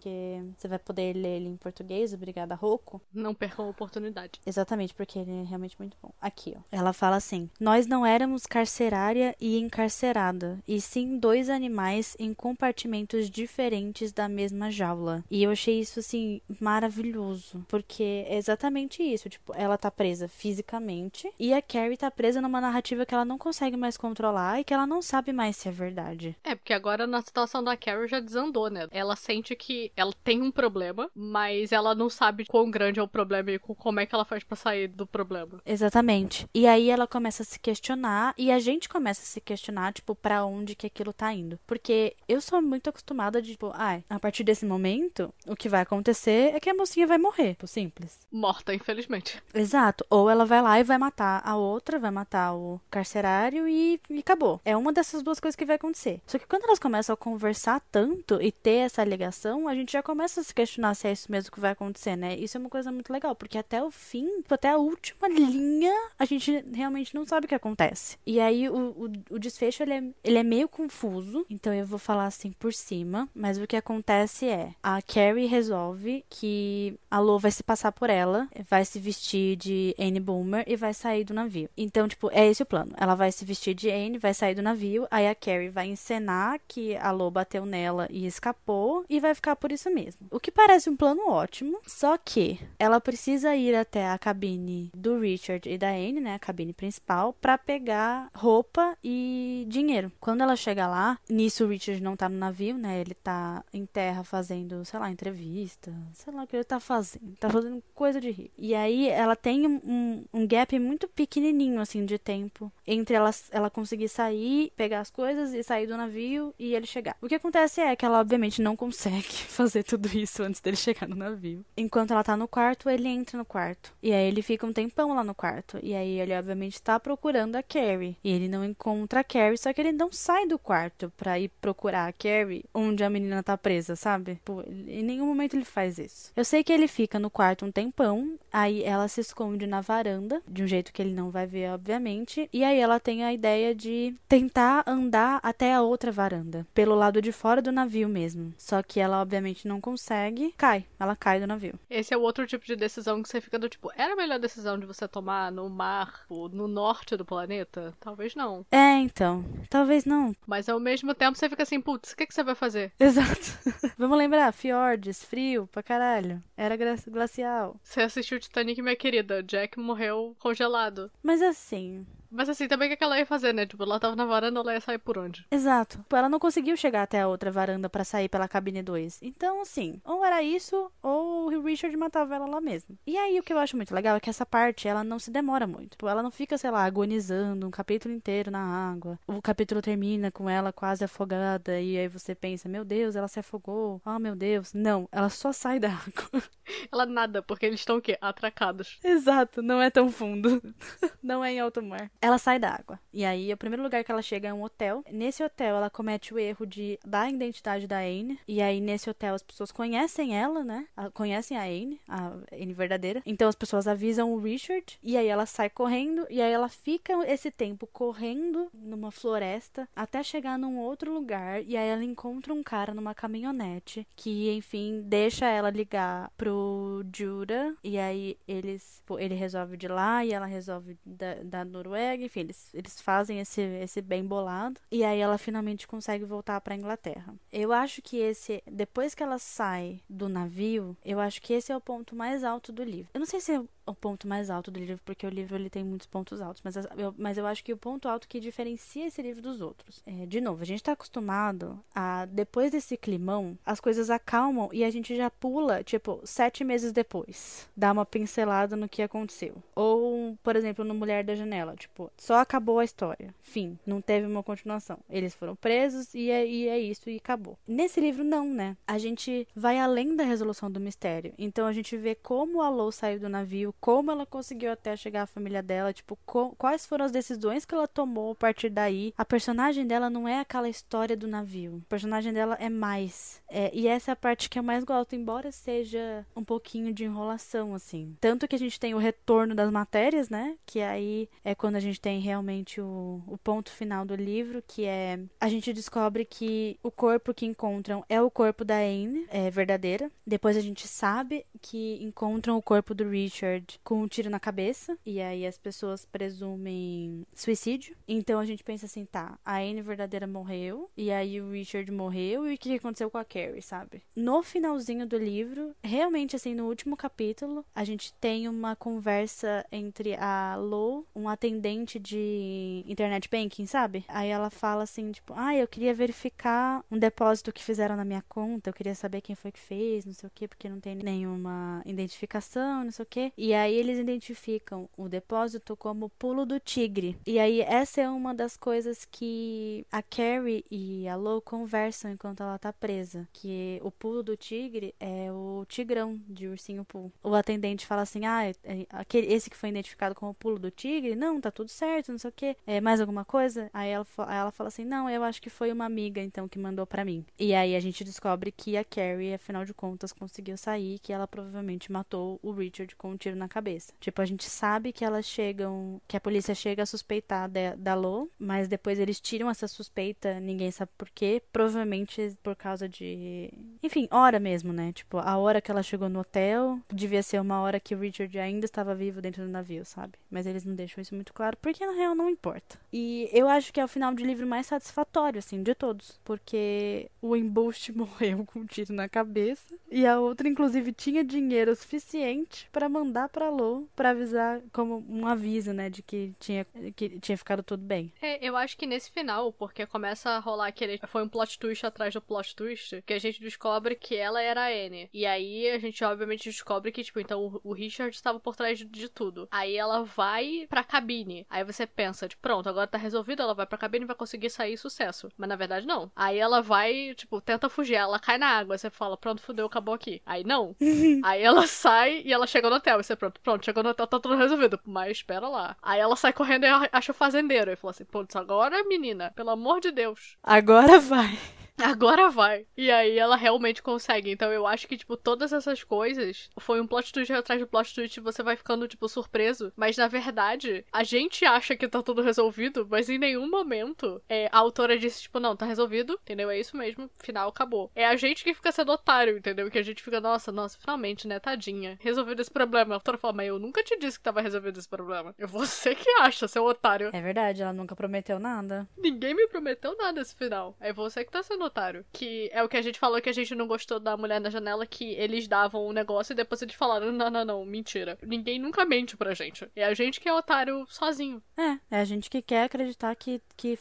S1: você vai poder ler ele em português. Obrigada, Rocco.
S2: Não percam a oportunidade.
S1: Exatamente, porque ele é realmente muito bom. Aqui, ó. Ela fala assim: Nós não éramos carcerária e encarcerada, e sim dois animais em compartimentos diferentes da mesma jaula. E eu achei isso, assim, maravilhoso, porque é exatamente isso. Tipo, ela tá presa fisicamente e a Carrie tá presa numa narrativa que ela não consegue mais controlar e que ela não sabe mais se é verdade.
S2: É, porque agora na situação da Carrie já desandou, né? Ela sente que ela tem um problema, mas ela não sabe quão grande é o problema e como é que ela faz para sair do problema.
S1: Exatamente. E aí ela começa a se questionar e a gente começa a se questionar, tipo, para onde que aquilo tá indo. Porque eu sou muito acostumada de, tipo, ai, ah, a partir desse momento, o que vai acontecer é que a mocinha vai morrer, tipo, simples.
S2: Morta, infelizmente.
S1: Exato. Ou ela vai lá e vai matar a outra, vai matar o carcerário e, e acabou. É uma dessas duas coisas que vai acontecer. Só que quando elas começam a conversar tanto e ter essa ligação, a gente já começa a se questionar se é isso mesmo que vai acontecer, né? Isso é uma coisa muito legal, porque até o fim, até a última linha, a gente realmente não sabe o que acontece. E aí o, o, o desfecho ele é, ele é meio confuso, então eu vou falar assim por cima, mas o que acontece é a Carrie resolve que a Lo vai se passar por ela, vai se vestir de Anne Boomer e vai sair do navio. Então, tipo, é esse o plano. Ela vai se vestir de Anne, vai sair do navio, aí a Carrie vai encenar que a Lo bateu nela e escapou e vai ficar por isso mesmo. O que parece um plano ótimo, só que ela precisa ir até a cabine do Richard e da Anne, né, a cabine principal, para pegar roupa e dinheiro. Quando ela chega lá, nisso o Richard não tá no navio, né? Ele tá em terra fazendo, sei lá, entrevista, sei lá o que ele tá fazendo. Tá fazendo coisa de rir. E aí ela tem um, um gap muito pequenininho, assim, de tempo entre ela, ela conseguir sair, pegar as coisas e sair do navio e ele chegar. O que acontece é que ela, obviamente, não consegue fazer tudo isso antes dele chegar no navio. Enquanto ela tá no quarto, ele entra no quarto. E aí ele fica um tempão lá no quarto. E aí ele, obviamente, tá procurando a Carrie. E ele não encontra a Carrie, só que ele não sai do quarto pra ir procurar a Carrie onde a menina tá presa, sabe? Pô, em nenhum momento ele faz isso. Eu sei que ele fica no quarto um tempão, aí ela se esconde na varanda, de um jeito que ele não vai ver, obviamente. E aí ela tem a ideia de tentar andar até a outra varanda, pelo lado de fora do navio mesmo. Só que ela, obviamente, não consegue, cai. Ela cai do navio.
S2: Esse é o outro tipo de decisão que você fica do tipo, era a melhor decisão de você tomar no mar, no norte do planeta? Talvez não.
S1: É, então. Talvez não.
S2: Mas ao mesmo tempo você fica assim, putz, o que, que você vai fazer?
S1: Exato. Vamos lembrar, fiordes, frio pra caralho. Era glacial.
S2: Você assistiu Titanic, minha querida. Jack morreu congelado.
S1: Mas assim,
S2: mas assim, também o que ela ia fazer, né? Tipo, ela tava na varanda, ela ia sair por onde?
S1: Exato. Tipo, ela não conseguiu chegar até a outra varanda para sair pela cabine 2. Então, assim, ou era isso, ou o Richard matava ela lá mesmo. E aí, o que eu acho muito legal é que essa parte, ela não se demora muito. Tipo, ela não fica, sei lá, agonizando um capítulo inteiro na água. O capítulo termina com ela quase afogada, e aí você pensa, meu Deus, ela se afogou. Oh, meu Deus. Não, ela só sai da água.
S2: Ela nada, porque eles estão o quê? Atracados.
S1: Exato, não é tão fundo. não é em alto mar ela sai da água. E aí, o primeiro lugar que ela chega é um hotel. Nesse hotel, ela comete o erro de dar a identidade da Anne. E aí, nesse hotel, as pessoas conhecem ela, né? Conhecem a Anne, a Anne verdadeira. Então, as pessoas avisam o Richard. E aí, ela sai correndo. E aí, ela fica esse tempo correndo numa floresta até chegar num outro lugar. E aí, ela encontra um cara numa caminhonete que, enfim, deixa ela ligar pro Jura. E aí, eles, ele resolve de lá e ela resolve da, da Noruega enfim, eles, eles fazem esse, esse bem bolado. E aí ela finalmente consegue voltar pra Inglaterra. Eu acho que esse, depois que ela sai do navio, eu acho que esse é o ponto mais alto do livro. Eu não sei se é o ponto mais alto do livro, porque o livro ele tem muitos pontos altos, mas eu, mas eu acho que o ponto alto que diferencia esse livro dos outros. É, de novo, a gente tá acostumado a, depois desse climão, as coisas acalmam e a gente já pula, tipo, sete meses depois. Dá uma pincelada no que aconteceu. Ou, por exemplo, no Mulher da Janela, tipo, só acabou a história. Fim, não teve uma continuação. Eles foram presos e é, e é isso, e acabou. Nesse livro, não, né? A gente vai além da resolução do mistério. Então a gente vê como a Lou saiu do navio, como ela conseguiu até chegar à família dela, tipo, quais foram as decisões que ela tomou a partir daí. A personagem dela não é aquela história do navio. A personagem dela é mais. É, e essa é a parte que eu mais gosto, embora seja um pouquinho de enrolação, assim. Tanto que a gente tem o retorno das matérias, né? Que aí é quando a gente tem realmente o, o ponto final do livro, que é a gente descobre que o corpo que encontram é o corpo da Anne, é verdadeira. Depois a gente sabe que encontram o corpo do Richard com um tiro na cabeça. E aí as pessoas presumem suicídio. Então a gente pensa assim, tá, a Anne verdadeira morreu. E aí o Richard morreu. E o que aconteceu com a Carrie, sabe? No finalzinho do livro, realmente assim, no último capítulo, a gente tem uma conversa entre a Lo, um atendente de internet banking, sabe? Aí ela fala assim, tipo, ah, eu queria verificar um depósito que fizeram na minha conta. Eu queria saber quem foi que fez, não sei o que, porque não tem nenhuma identificação, não sei o que. E aí eles identificam o depósito como pulo do tigre. E aí essa é uma das coisas que a Carrie e a Lo conversam enquanto ela tá presa, que o pulo do tigre é o tigrão de ursinho pulo. O atendente fala assim: "Ah, é, é, aquele esse que foi identificado como pulo do tigre? Não, tá tudo certo, não sei o que. É mais alguma coisa?" Aí ela, ela fala assim: "Não, eu acho que foi uma amiga então que mandou para mim." E aí a gente descobre que a Carrie, afinal de contas, conseguiu sair, que ela provavelmente matou o Richard com um tiro na cabeça. Tipo, a gente sabe que elas chegam, que a polícia chega a suspeitar de, da Lo, mas depois eles tiram essa suspeita, ninguém sabe por quê, provavelmente por causa de, enfim, hora mesmo, né? Tipo, a hora que ela chegou no hotel devia ser uma hora que o Richard ainda estava vivo dentro do navio, sabe? Mas eles não deixam isso muito claro, porque na real não importa. E eu acho que é o final de livro mais satisfatório, assim, de todos, porque o embuste morreu com um tiro na cabeça e a outra, inclusive, tinha dinheiro suficiente para mandar pra Lou para avisar como um aviso, né, de que tinha, que tinha ficado tudo bem.
S2: É, eu acho que nesse final, porque começa a rolar aquele. Foi um plot twist atrás do plot twist, que a gente descobre que ela era a Anne. E aí a gente, obviamente, descobre que, tipo, então o, o Richard estava por trás de, de, tudo. Aí ela vai pra cabine. Aí você pensa, tipo, pronto, agora tá resolvido, ela vai pra cabine e vai conseguir sair sucesso. Mas na verdade, não. Aí ela vai, tipo, tenta fugir, ela cai na água. Você fala, pronto, fudeu, acabou aqui. Aí não. aí ela sai e ela chega no hotel. E você, pronto, pronto, chegou no hotel, tá tudo resolvido. Mas espera lá. Aí ela sai correndo e acha o fazendeiro. E falou assim: Putz, agora, menina, pelo amor de Deus.
S1: Agora vai.
S2: Agora vai. E aí ela realmente consegue. Então eu acho que, tipo, todas essas coisas foi um plot twist atrás de plot twist e você vai ficando, tipo, surpreso. Mas na verdade, a gente acha que tá tudo resolvido, mas em nenhum momento é, a autora disse, tipo, não, tá resolvido, entendeu? É isso mesmo, final acabou. É a gente que fica sendo otário, entendeu? Que a gente fica, nossa, nossa, finalmente, né, tadinha, resolvido esse problema. A autora fala, mas eu nunca te disse que tava resolvido esse problema. É você que acha, seu otário.
S1: É verdade, ela nunca prometeu nada.
S2: Ninguém me prometeu nada esse final. É você que tá sendo otário. Que é o que a gente falou que a gente não gostou da mulher na janela, que eles davam o um negócio e depois eles falaram: não, não, não, mentira. Ninguém nunca mente pra gente. É a gente que é otário sozinho.
S1: É, é a gente que quer acreditar que, que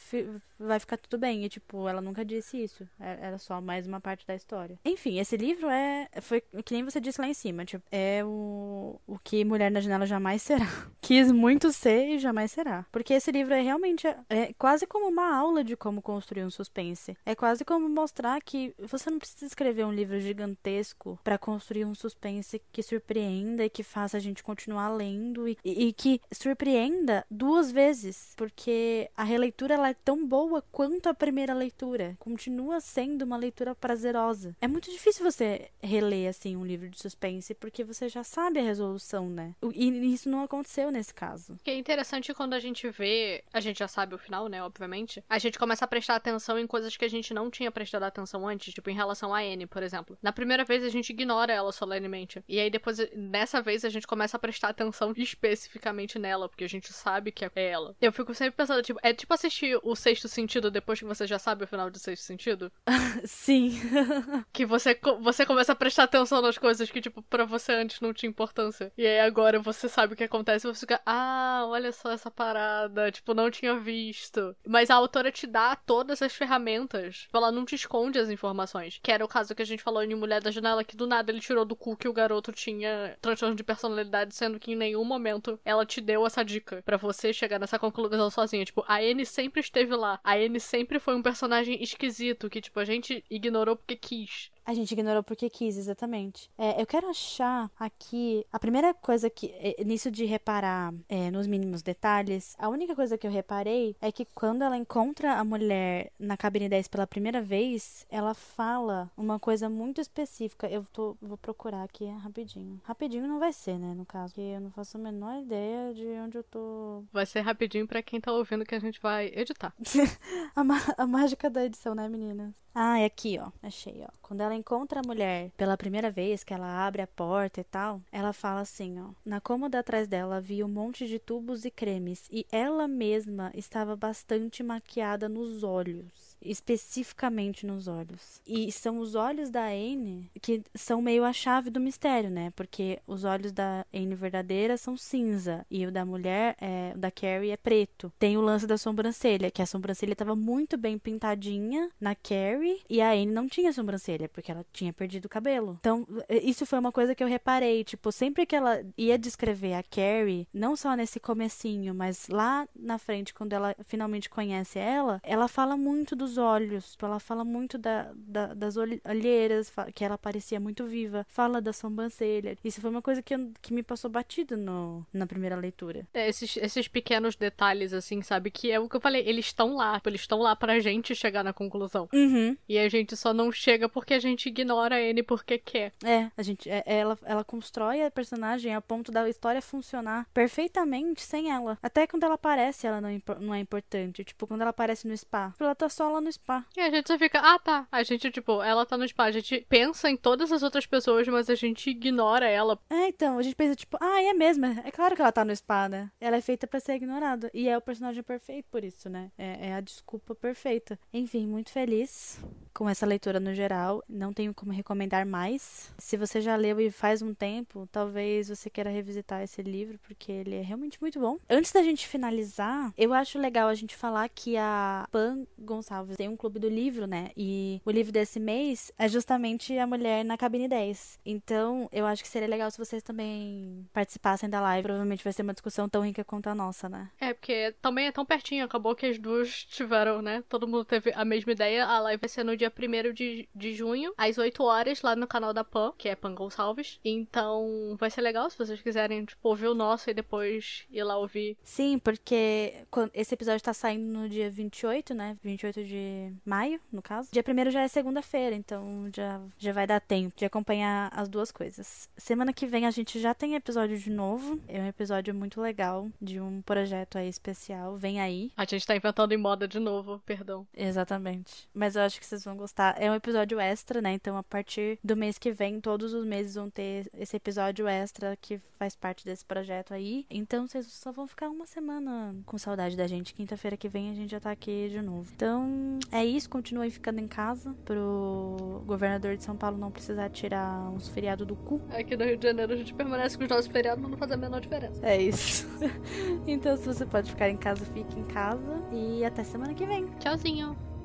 S1: vai ficar tudo bem. E, tipo, ela nunca disse isso. É, era só mais uma parte da história. Enfim, esse livro é. Foi que nem você disse lá em cima. Tipo, é o, o que Mulher na Janela jamais será. Quis muito ser e jamais será. Porque esse livro é realmente. É quase como uma aula de como construir um suspense. É quase como mostrar que você não precisa escrever um livro gigantesco para construir um suspense que surpreenda e que faça a gente continuar lendo e, e, e que surpreenda duas vezes. Porque a releitura ela é tão boa boa quanto a primeira leitura. Continua sendo uma leitura prazerosa. É muito difícil você reler assim um livro de suspense porque você já sabe a resolução, né? E isso não aconteceu nesse caso.
S2: Que é interessante quando a gente vê, a gente já sabe o final, né, obviamente. A gente começa a prestar atenção em coisas que a gente não tinha prestado atenção antes, tipo em relação a Anne, por exemplo. Na primeira vez a gente ignora ela solenemente. E aí depois, nessa vez, a gente começa a prestar atenção especificamente nela, porque a gente sabe que é ela. Eu fico sempre pensando, tipo, é tipo assistir o sexto sentido depois que você já sabe o final de Sexto Sentido?
S1: Sim.
S2: que você, você começa a prestar atenção nas coisas que, tipo, pra você antes não tinha importância. E aí agora você sabe o que acontece e você fica, ah, olha só essa parada. Tipo, não tinha visto. Mas a autora te dá todas as ferramentas. Tipo, ela não te esconde as informações. Que era o caso que a gente falou em Mulher da Janela, que do nada ele tirou do cu que o garoto tinha transtorno de personalidade, sendo que em nenhum momento ela te deu essa dica para você chegar nessa conclusão sozinha. Tipo, a Anne sempre esteve lá a Amy sempre foi um personagem esquisito, que, tipo, a gente ignorou porque quis.
S1: A gente ignorou porque quis, exatamente. É, eu quero achar aqui. A primeira coisa que. É, nisso de reparar é, nos mínimos detalhes, a única coisa que eu reparei é que quando ela encontra a mulher na cabine 10 pela primeira vez, ela fala uma coisa muito específica. Eu tô, vou procurar aqui rapidinho. Rapidinho não vai ser, né? No caso, porque eu não faço a menor ideia de onde eu tô.
S2: Vai ser rapidinho para quem tá ouvindo que a gente vai editar.
S1: a, a mágica da edição, né, meninas? Ah, é aqui, ó. Achei, ó. Quando ela encontra a mulher pela primeira vez, que ela abre a porta e tal, ela fala assim, ó. Na cômoda atrás dela havia um monte de tubos e cremes e ela mesma estava bastante maquiada nos olhos especificamente nos olhos. E são os olhos da Anne que são meio a chave do mistério, né? Porque os olhos da Anne verdadeira são cinza e o da mulher, é, o da Carrie, é preto. Tem o lance da sobrancelha, que a sobrancelha estava muito bem pintadinha na Carrie e a Anne não tinha sobrancelha, porque ela tinha perdido o cabelo. Então, isso foi uma coisa que eu reparei, tipo, sempre que ela ia descrever a Carrie, não só nesse comecinho, mas lá na frente, quando ela finalmente conhece ela, ela fala muito dos olhos. Ela fala muito da, da, das olheiras, que ela parecia muito viva. Fala da sobrancelha. Isso foi uma coisa que, eu, que me passou batido no, na primeira leitura.
S2: É, esses, esses pequenos detalhes, assim, sabe? Que é o que eu falei, eles estão lá. Eles estão lá pra gente chegar na conclusão.
S1: Uhum.
S2: E a gente só não chega porque a gente ignora ele porque quer.
S1: É, a gente, é, ela, ela constrói a personagem a ponto da história funcionar perfeitamente sem ela. Até quando ela aparece, ela não, é não é importante. Tipo, quando ela aparece no spa. Ela tá só lá no spa.
S2: E a gente só fica, ah tá. A gente, tipo, ela tá no spa. A gente pensa em todas as outras pessoas, mas a gente ignora ela.
S1: É, então, a gente pensa, tipo, ah, é mesmo. É claro que ela tá no spa, né? Ela é feita para ser ignorada. E é o personagem perfeito por isso, né? É, é a desculpa perfeita. Enfim, muito feliz com essa leitura no geral. Não tenho como recomendar mais. Se você já leu e faz um tempo, talvez você queira revisitar esse livro, porque ele é realmente muito bom. Antes da gente finalizar, eu acho legal a gente falar que a Pan Gonçalves tem um clube do livro, né? E o livro desse mês é justamente A Mulher na Cabine 10. Então, eu acho que seria legal se vocês também participassem da live. Provavelmente vai ser uma discussão tão rica quanto a nossa, né?
S2: É, porque também é tão pertinho. Acabou que as duas tiveram, né? Todo mundo teve a mesma ideia. A live vai ser no dia dia 1 de, de junho, às 8 horas, lá no canal da Pan, que é Pan Gonçalves. Então vai ser legal se vocês quiserem, tipo, ouvir o nosso e depois ir lá ouvir.
S1: Sim, porque esse episódio tá saindo no dia 28, né? 28 de maio, no caso. Dia 1 já é segunda-feira, então já, já vai dar tempo de acompanhar as duas coisas. Semana que vem a gente já tem episódio de novo. É um episódio muito legal de um projeto aí especial. Vem aí.
S2: A gente tá inventando em moda de novo, perdão.
S1: Exatamente. Mas eu acho que vocês vão gostar. É um episódio extra, né? Então a partir do mês que vem, todos os meses vão ter esse episódio extra que faz parte desse projeto aí. Então vocês só vão ficar uma semana com saudade da gente. Quinta-feira que vem a gente já tá aqui de novo. Então é isso. Continuem ficando em casa pro governador de São Paulo não precisar tirar uns feriados do cu.
S2: Aqui no Rio de Janeiro a gente permanece com os nossos feriados, não faz a menor diferença.
S1: É isso. então se você pode ficar em casa, fique em casa. E até semana que vem.
S2: Tchauzinho.